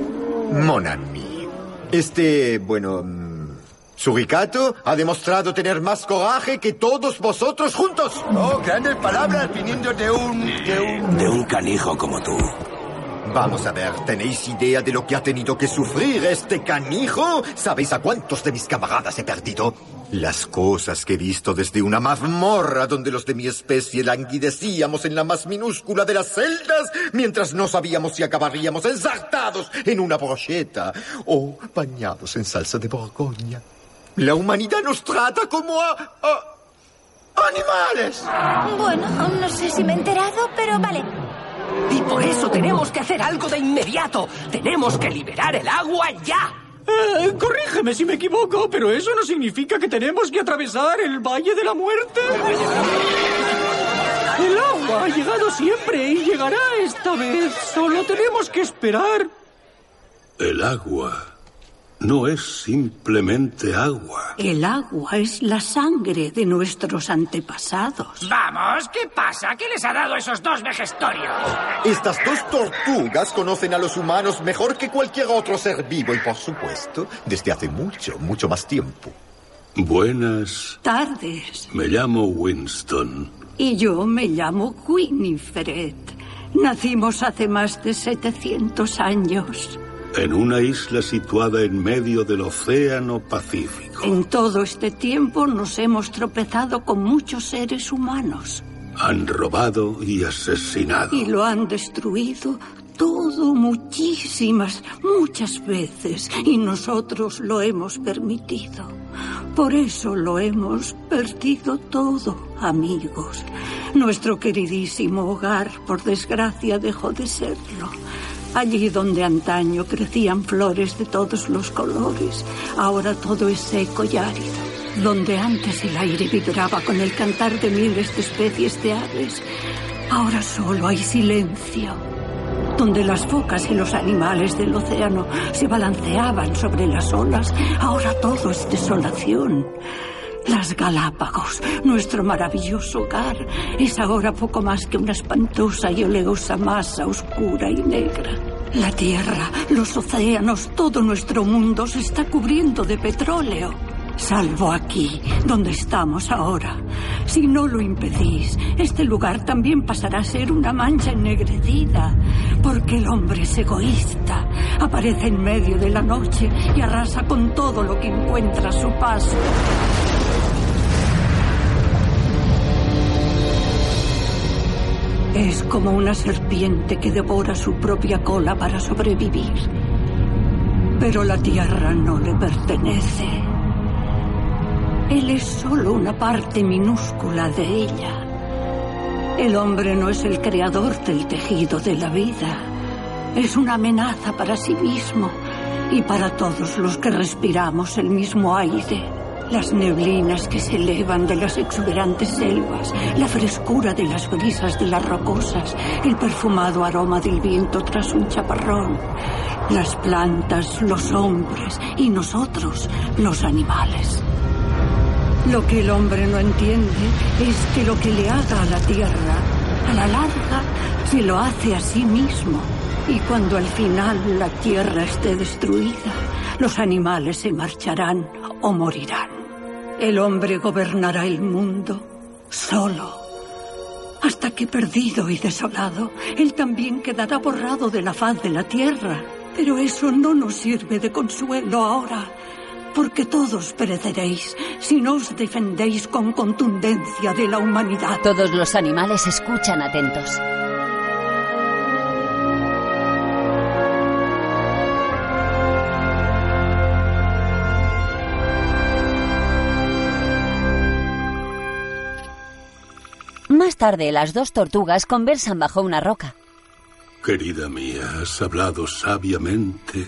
Mon ami. Este, bueno... mm, Suricato ha demostrado tener más coraje que todos vosotros juntos.
Oh, grandes palabras viniendo de un... de un...
De un canijo como tú.
Vamos a ver, ¿tenéis idea de lo que ha tenido que sufrir este canijo? ¿Sabéis a cuántos de mis camaradas he perdido? Las cosas que he visto desde una mazmorra donde los de mi especie languidecíamos en la más minúscula de las celdas mientras no sabíamos si acabaríamos ensartados en una brocheta o bañados en salsa de borgoña. La humanidad nos trata como a... a animales.
Bueno, no sé si me he enterado, pero vale.
Y por eso tenemos que hacer algo de inmediato. Tenemos que liberar el agua ya.
Eh, corrígeme si me equivoco, pero eso no significa que tenemos que atravesar el Valle de la Muerte. El agua ha llegado siempre y llegará esta vez. Solo tenemos que esperar.
El agua
no es simplemente agua.
El agua es la sangre de nuestros antepasados.
Vamos, ¿qué pasa? ¿Qué les ha dado a esos dos vejestorios?
Estas dos tortugas conocen a los humanos mejor que cualquier otro ser vivo y, por supuesto, desde hace mucho, mucho más tiempo.
Buenas
Tardes.
Me llamo Winston.
Y yo me llamo Winifred. Nacimos hace más de 700 años.
En una isla situada en medio del Océano Pacífico.
En todo este tiempo nos hemos tropezado con muchos seres humanos.
Han robado y asesinado.
Y lo han destruido todo muchísimas, muchas veces. Y nosotros lo hemos permitido. Por eso lo hemos perdido todo, amigos. Nuestro queridísimo hogar, por desgracia, dejó de serlo. Allí donde antaño crecían flores de todos los colores, ahora todo es seco y árido. Donde antes el aire vibraba con el cantar de miles de especies de aves, ahora solo hay silencio. Donde las focas y los animales del océano se balanceaban sobre las olas, ahora todo es desolación. Las Galápagos, nuestro maravilloso hogar, es ahora poco más que una espantosa y oleosa masa oscura y negra. La tierra, los océanos, todo nuestro mundo se está cubriendo de petróleo. Salvo aquí, donde estamos ahora. Si no lo impedís, este lugar también pasará a ser una mancha ennegrecida, porque el hombre es egoísta, aparece en medio de la noche y arrasa con todo lo que encuentra a su paso. Es como una serpiente que devora su propia cola para sobrevivir. Pero la tierra no le pertenece. Él es solo una parte minúscula de ella. El hombre no es el creador del tejido de la vida. Es una amenaza para sí mismo y para todos los que respiramos el mismo aire. Las neblinas que se elevan de las exuberantes selvas, la frescura de las brisas de las rocosas, el perfumado aroma del viento tras un chaparrón, las plantas, los hombres y nosotros, los animales. Lo que el hombre no entiende es que lo que le haga a la tierra, a la larga, se lo hace a sí mismo. Y cuando al final la tierra esté destruida, los animales se marcharán o morirán. El hombre gobernará el mundo solo. Hasta que perdido y desolado, él también quedará borrado de la faz de la tierra. Pero eso no nos sirve de consuelo ahora, porque todos pereceréis si no os defendéis con contundencia de la humanidad.
Todos los animales escuchan atentos. Más tarde, las dos tortugas conversan bajo una roca.
Querida mía, has hablado sabiamente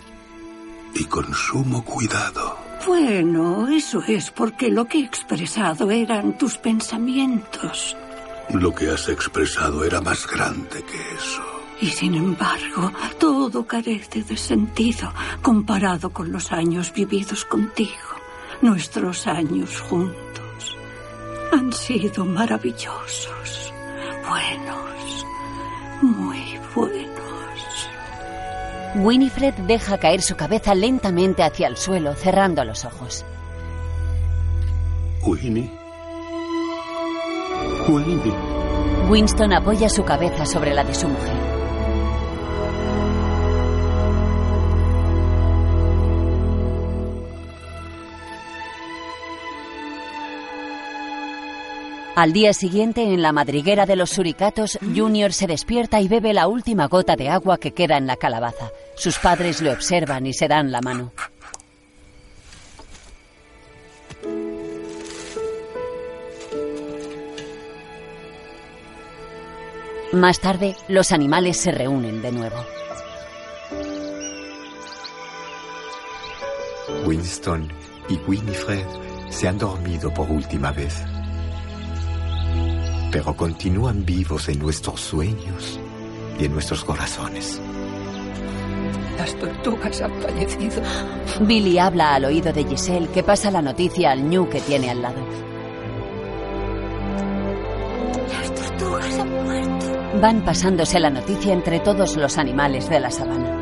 y con sumo cuidado.
Bueno, eso es porque lo que he expresado eran tus pensamientos.
Lo que has expresado era más grande que eso.
Y sin embargo, todo carece de sentido comparado con los años vividos contigo, nuestros años juntos. Han sido maravillosos, buenos, muy buenos.
Winifred deja caer su cabeza lentamente hacia el suelo, cerrando los ojos.
Winnie. Winnie.
Winston apoya su cabeza sobre la de su mujer. Al día siguiente, en la madriguera de los suricatos, Junior se despierta y bebe la última gota de agua que queda en la calabaza. Sus padres le observan y se dan la mano. Más tarde, los animales se reúnen de nuevo.
Winston y Winifred se han dormido por última vez. Pero continúan vivos en nuestros sueños y en nuestros corazones.
Las tortugas han fallecido.
Billy habla al oído de Giselle que pasa la noticia al ñu que tiene al lado.
Las tortugas han muerto.
Van pasándose la noticia entre todos los animales de la sabana.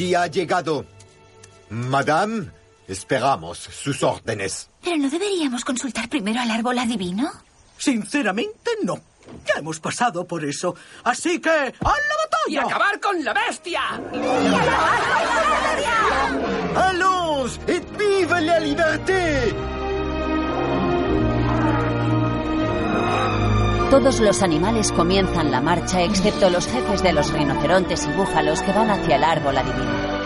Día ha llegado. Madame, esperamos sus órdenes.
¿Pero no deberíamos consultar primero al árbol adivino?
Sinceramente, no. Ya hemos pasado por eso. Así que, ¡a la batalla!
¡Y acabar con la bestia!
Allons et vive la liberté!
Todos los animales comienzan la marcha excepto los jefes de los rinocerontes y búfalos que van hacia el árbol adivino.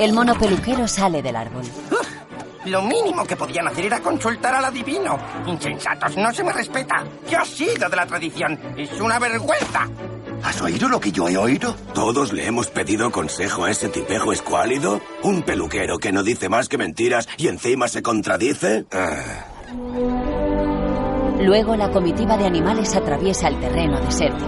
El mono peluquero sale del árbol.
Lo mínimo que podían hacer era consultar al adivino. Insensatos, no se me respeta. ¿Qué ha sido de la tradición? Es una vergüenza.
¿Has oído lo que yo he oído? Todos le hemos pedido consejo a ese tipejo escuálido. Un peluquero que no dice más que mentiras y encima se contradice. Ah.
Luego la comitiva de animales atraviesa el terreno desértico.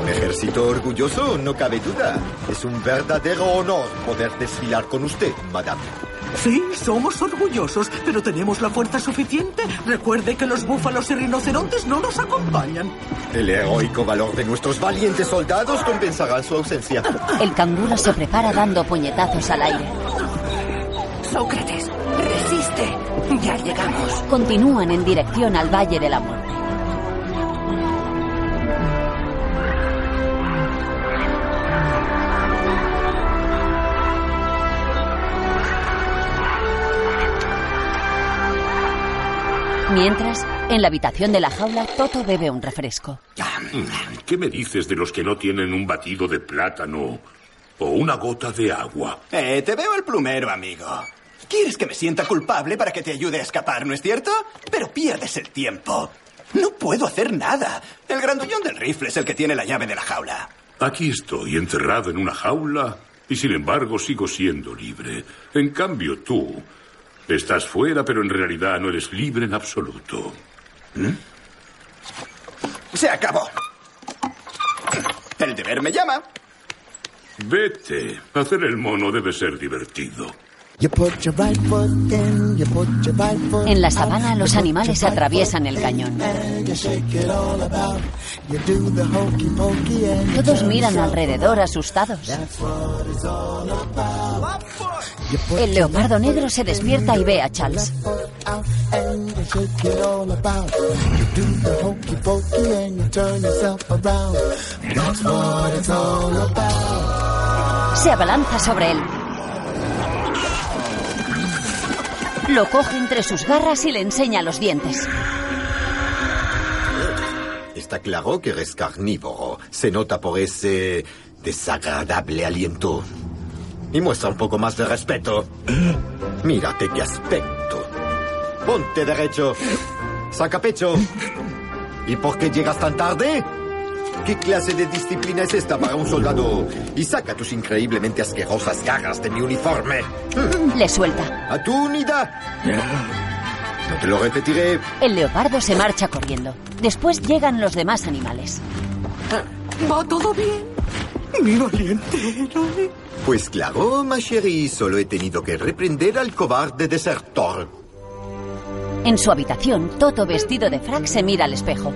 Un ejército orgulloso, no cabe duda. Es un verdadero honor poder desfilar con usted, madame.
Sí, somos orgullosos, pero tenemos la fuerza suficiente. Recuerde que los búfalos y rinocerontes no nos acompañan.
El heroico valor de nuestros valientes soldados compensará su ausencia.
El canguro se prepara dando puñetazos al aire.
Sócrates, resiste. Ya llegamos.
Continúan en dirección al Valle de la Mientras, en la habitación de la jaula, Toto bebe un refresco.
¿Qué me dices de los que no tienen un batido de plátano o una gota de agua?
Eh, te veo el plumero, amigo. ¿Quieres que me sienta culpable para que te ayude a escapar, no es cierto? Pero pierdes el tiempo. No puedo hacer nada. El grandullón del rifle es el que tiene la llave de la jaula.
Aquí estoy, encerrado en una jaula, y sin embargo sigo siendo libre. En cambio, tú estás fuera, pero en realidad no eres libre en absoluto.
¿Mm? Se acabó. El deber me llama.
Vete. Hacer el mono debe ser divertido.
En la sabana, los animales atraviesan el cañón. Todos miran alrededor asustados. El leopardo negro se despierta y ve a Charles. Se abalanza sobre él. Lo coge entre sus garras y le enseña los dientes.
Está claro que eres carnívoro. Se nota por ese desagradable aliento. Y muestra un poco más de respeto. Mírate qué aspecto. Ponte derecho. Saca pecho. ¿Y por qué llegas tan tarde? ¿Qué clase de disciplina es esta para un soldado? Y saca tus increíblemente asquerosas garras de mi uniforme. [LAUGHS]
Le suelta.
¡A tu unidad! No te lo repetiré.
El leopardo se marcha corriendo. Después llegan los demás animales.
¿Va todo bien? Mi valiente héroe.
Pues claro, ma chérie, solo he tenido que reprender al cobarde desertor.
En su habitación, Toto, vestido de frac, se mira al espejo.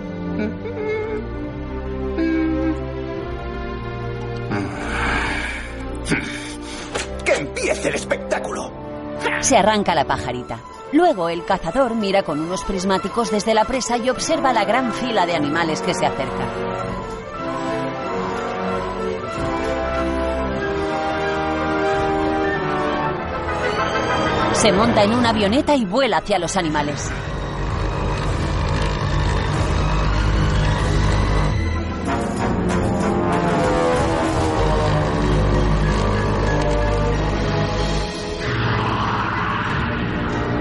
¡Que empiece el espectáculo!
Se arranca la pajarita. Luego el cazador mira con unos prismáticos desde la presa y observa la gran fila de animales que se acercan. Se monta en una avioneta y vuela hacia los animales.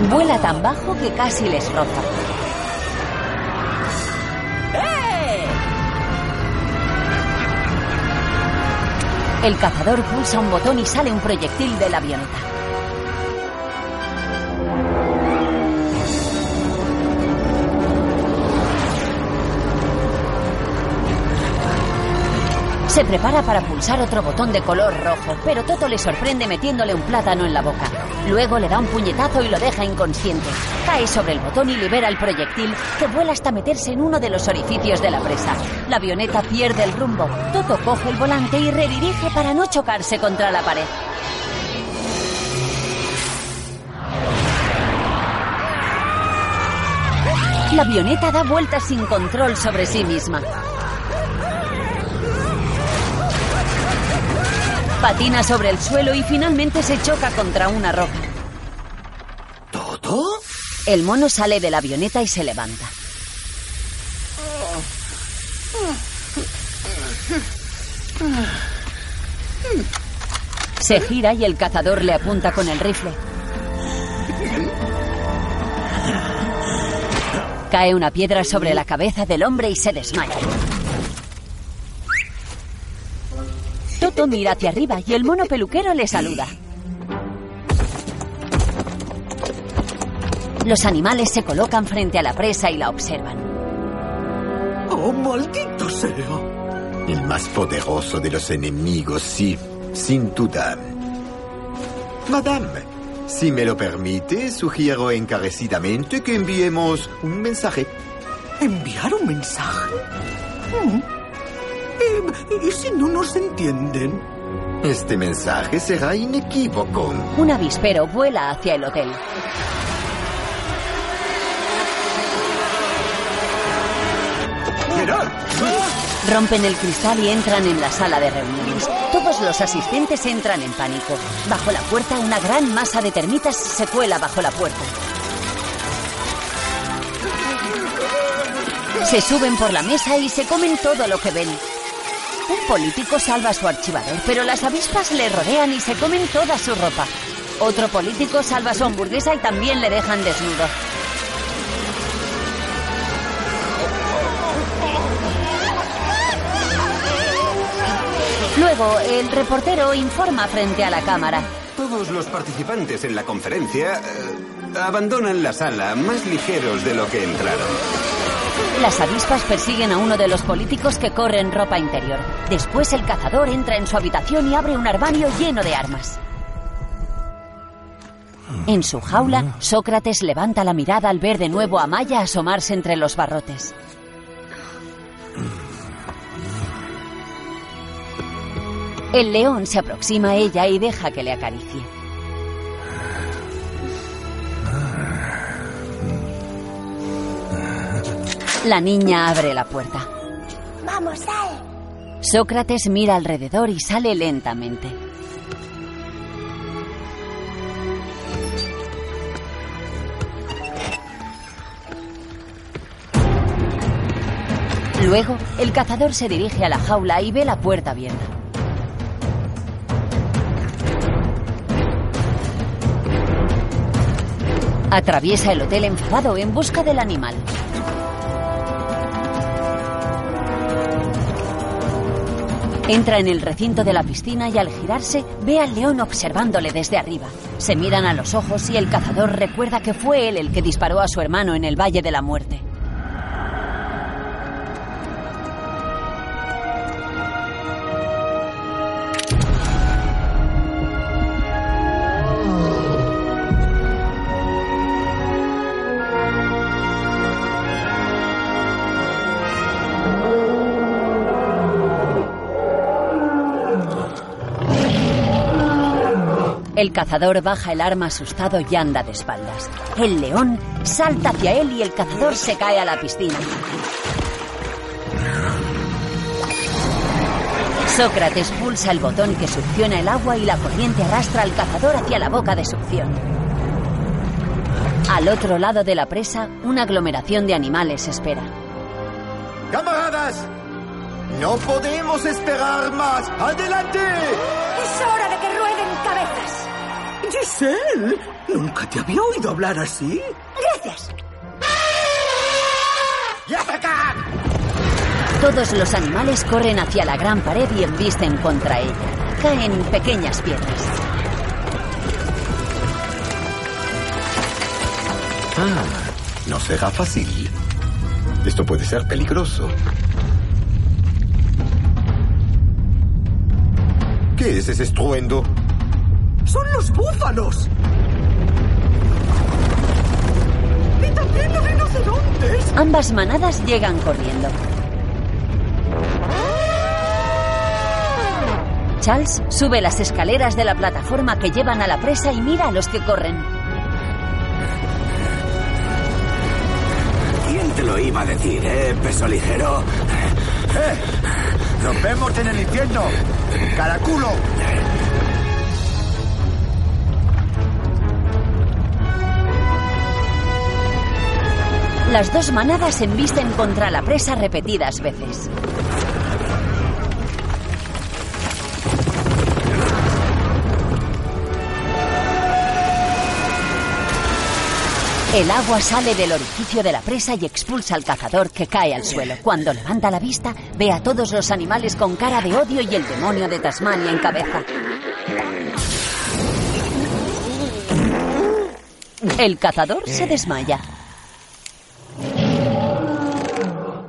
Vuela tan bajo que casi les roza. El cazador pulsa un botón y sale un proyectil de la avioneta. Se prepara para pulsar otro botón de color rojo, pero Toto le sorprende metiéndole un plátano en la boca. Luego le da un puñetazo y lo deja inconsciente. Cae sobre el botón y libera el proyectil, que vuela hasta meterse en uno de los orificios de la presa. La avioneta pierde el rumbo. Toto coge el volante y redirige para no chocarse contra la pared. La avioneta da vueltas sin control sobre sí misma. Patina sobre el suelo y finalmente se choca contra una roca.
¿Todo?
El mono sale de la avioneta y se levanta. Se gira y el cazador le apunta con el rifle. Cae una piedra sobre la cabeza del hombre y se desmaya. Mira hacia arriba y el mono peluquero le saluda. Los animales se colocan frente a la presa y la observan.
¡Oh, maldito sea!
El más poderoso de los enemigos, sí, sin duda. Madame, si me lo permite, sugiero encarecidamente que enviemos un mensaje.
¿Enviar un mensaje? Mm. Eh, ¿Y si no nos entienden?
Este mensaje será inequívoco.
Un avispero vuela hacia el hotel.
¡Mirad!
Rompen el cristal y entran en la sala de reuniones. Todos los asistentes entran en pánico. Bajo la puerta, una gran masa de termitas se cuela bajo la puerta. Se suben por la mesa y se comen todo lo que ven. Un político salva a su archivador, pero las avispas le rodean y se comen toda su ropa. Otro político salva su hamburguesa y también le dejan desnudo. Luego, el reportero informa frente a la cámara.
Todos los participantes en la conferencia eh, abandonan la sala más ligeros de lo que entraron.
Las avispas persiguen a uno de los políticos que corre en ropa interior. Después el cazador entra en su habitación y abre un armario lleno de armas. En su jaula, Sócrates levanta la mirada al ver de nuevo a Maya asomarse entre los barrotes. El león se aproxima a ella y deja que le acaricie. La niña abre la puerta.
Vamos, sal.
Sócrates mira alrededor y sale lentamente. Luego, el cazador se dirige a la jaula y ve la puerta abierta. Atraviesa el hotel enfadado en busca del animal. Entra en el recinto de la piscina y al girarse ve al león observándole desde arriba. Se miran a los ojos y el cazador recuerda que fue él el que disparó a su hermano en el Valle de la Muerte. El cazador baja el arma asustado y anda de espaldas. El león salta hacia él y el cazador se cae a la piscina. Sócrates pulsa el botón que succiona el agua y la corriente arrastra al cazador hacia la boca de succión. Al otro lado de la presa, una aglomeración de animales espera.
¡Camaradas! ¡No podemos esperar más! ¡Adelante!
Es hora de que rueden cabezas.
Giselle, nunca te había oído hablar así.
Gracias.
¡Y atacar!
Todos los animales corren hacia la gran pared y embisten contra ella. Caen pequeñas piedras.
Ah, no será fácil. Esto puede ser peligroso.
¿Qué es ese estruendo?
¡Son los búfalos! ¡Y también los rinocerontes!
Ambas manadas llegan corriendo. Charles sube las escaleras de la plataforma que llevan a la presa y mira a los que corren.
¿Quién te lo iba a decir, eh, peso ligero?
¡Eh! ¡Nos vemos en el infierno! ¡Caraculo!
Las dos manadas se embisten contra la presa repetidas veces. El agua sale del orificio de la presa y expulsa al cazador que cae al suelo. Cuando levanta la vista, ve a todos los animales con cara de odio y el demonio de Tasmania en cabeza. El cazador se desmaya.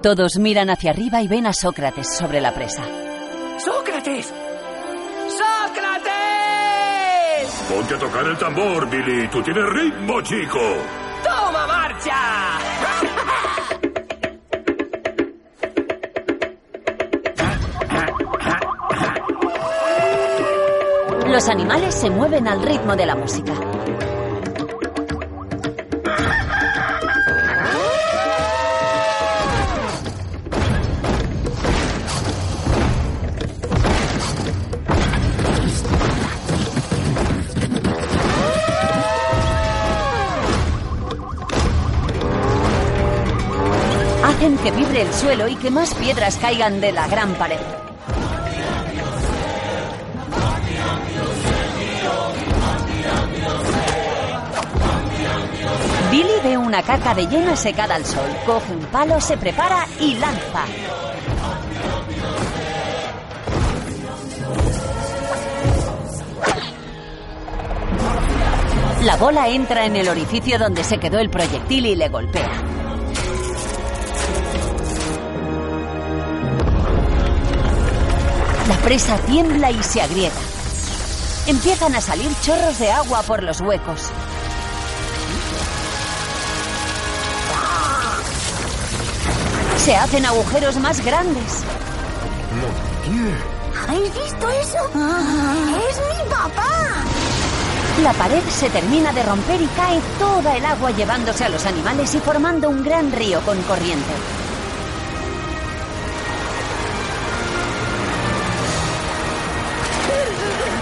Todos miran hacia arriba y ven a Sócrates sobre la presa.
¡Sócrates!
¡Sócrates!
Ponte a tocar el tambor, Billy. Tú tienes ritmo, chico.
¡Toma marcha!
Los animales se mueven al ritmo de la música. Que vibre el suelo y que más piedras caigan de la gran pared. Billy ve una caca de llena secada al sol, coge un palo, se prepara y lanza. La bola entra en el orificio donde se quedó el proyectil y le golpea. La presa tiembla y se agrieta. Empiezan a salir chorros de agua por los huecos. Se hacen agujeros más grandes.
¿Habéis visto eso? ¡Es mi papá!
La pared se termina de romper y cae toda el agua llevándose a los animales y formando un gran río con corriente.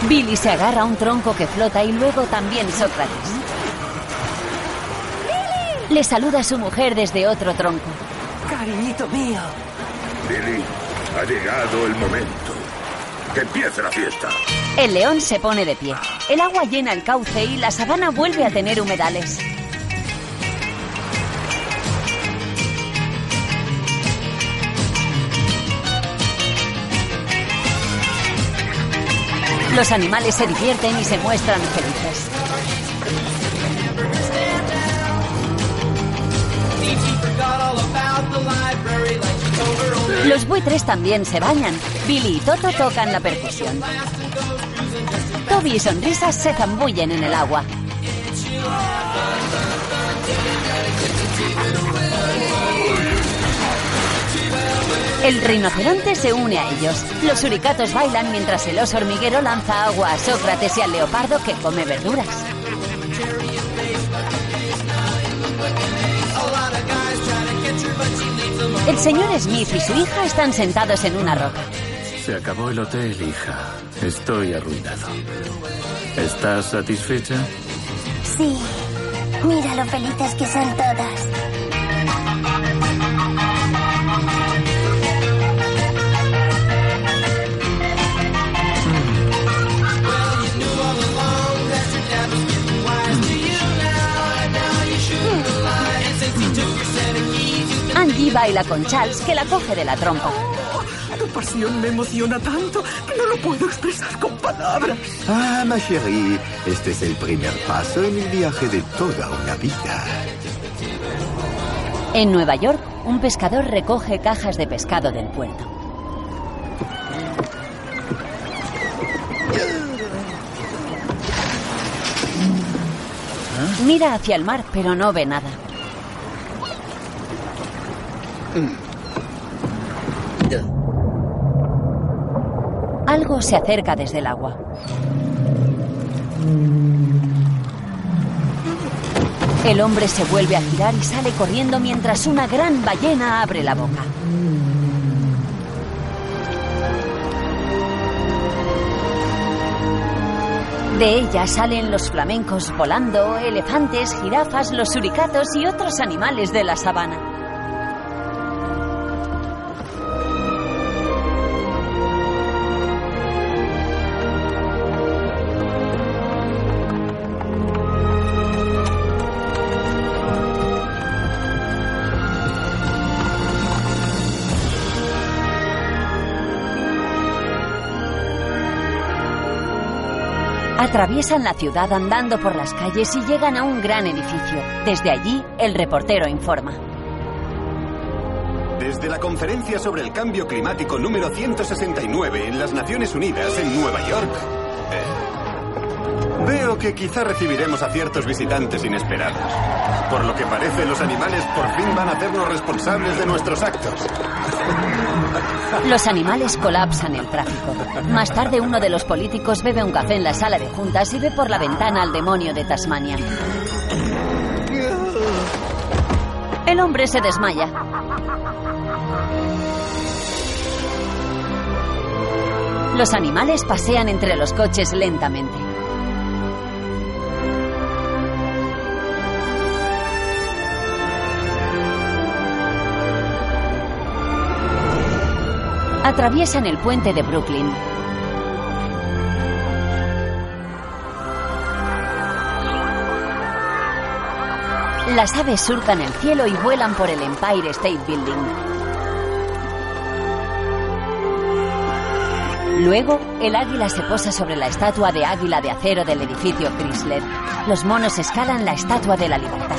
Billy se agarra a un tronco que flota y luego también Sócrates. Le saluda a su mujer desde otro tronco.
Cariñito mío.
Billy, ha llegado el momento. Que empiece la fiesta.
El león se pone de pie. El agua llena el cauce y la sabana vuelve a tener humedales. Los animales se divierten y se muestran felices. Los buitres también se bañan. Billy y Toto tocan la percusión. Toby y Sonrisas se zambullen en el agua. El rinoceronte se une a ellos. Los suricatos bailan mientras el oso hormiguero lanza agua a Sócrates y al leopardo que come verduras. El señor Smith y su hija están sentados en una roca.
Se acabó el hotel, hija. Estoy arruinado. ¿Estás satisfecha?
Sí. Mira lo felices que son todas.
Angie baila con Charles, que la coge de la trompa.
Tu pasión me emociona tanto que no lo puedo expresar con palabras.
Ah, ma chérie, este es el primer paso en el viaje de toda una vida.
En Nueva York, un pescador recoge cajas de pescado del puerto. Mira hacia el mar, pero no ve nada. Algo se acerca desde el agua. El hombre se vuelve a girar y sale corriendo mientras una gran ballena abre la boca. De ella salen los flamencos volando, elefantes, jirafas, los suricatos y otros animales de la sabana. Atraviesan la ciudad andando por las calles y llegan a un gran edificio. Desde allí, el reportero informa.
Desde la conferencia sobre el cambio climático número 169 en las Naciones Unidas en Nueva York, eh, veo que quizá recibiremos a ciertos visitantes inesperados. Por lo que parece, los animales por fin van a hacernos responsables de nuestros actos.
Los animales colapsan el tráfico. Más tarde uno de los políticos bebe un café en la sala de juntas y ve por la ventana al demonio de Tasmania. El hombre se desmaya. Los animales pasean entre los coches lentamente. Atraviesan el puente de Brooklyn. Las aves surcan el cielo y vuelan por el Empire State Building. Luego, el águila se posa sobre la estatua de águila de acero del edificio Chrysler. Los monos escalan la estatua de la libertad.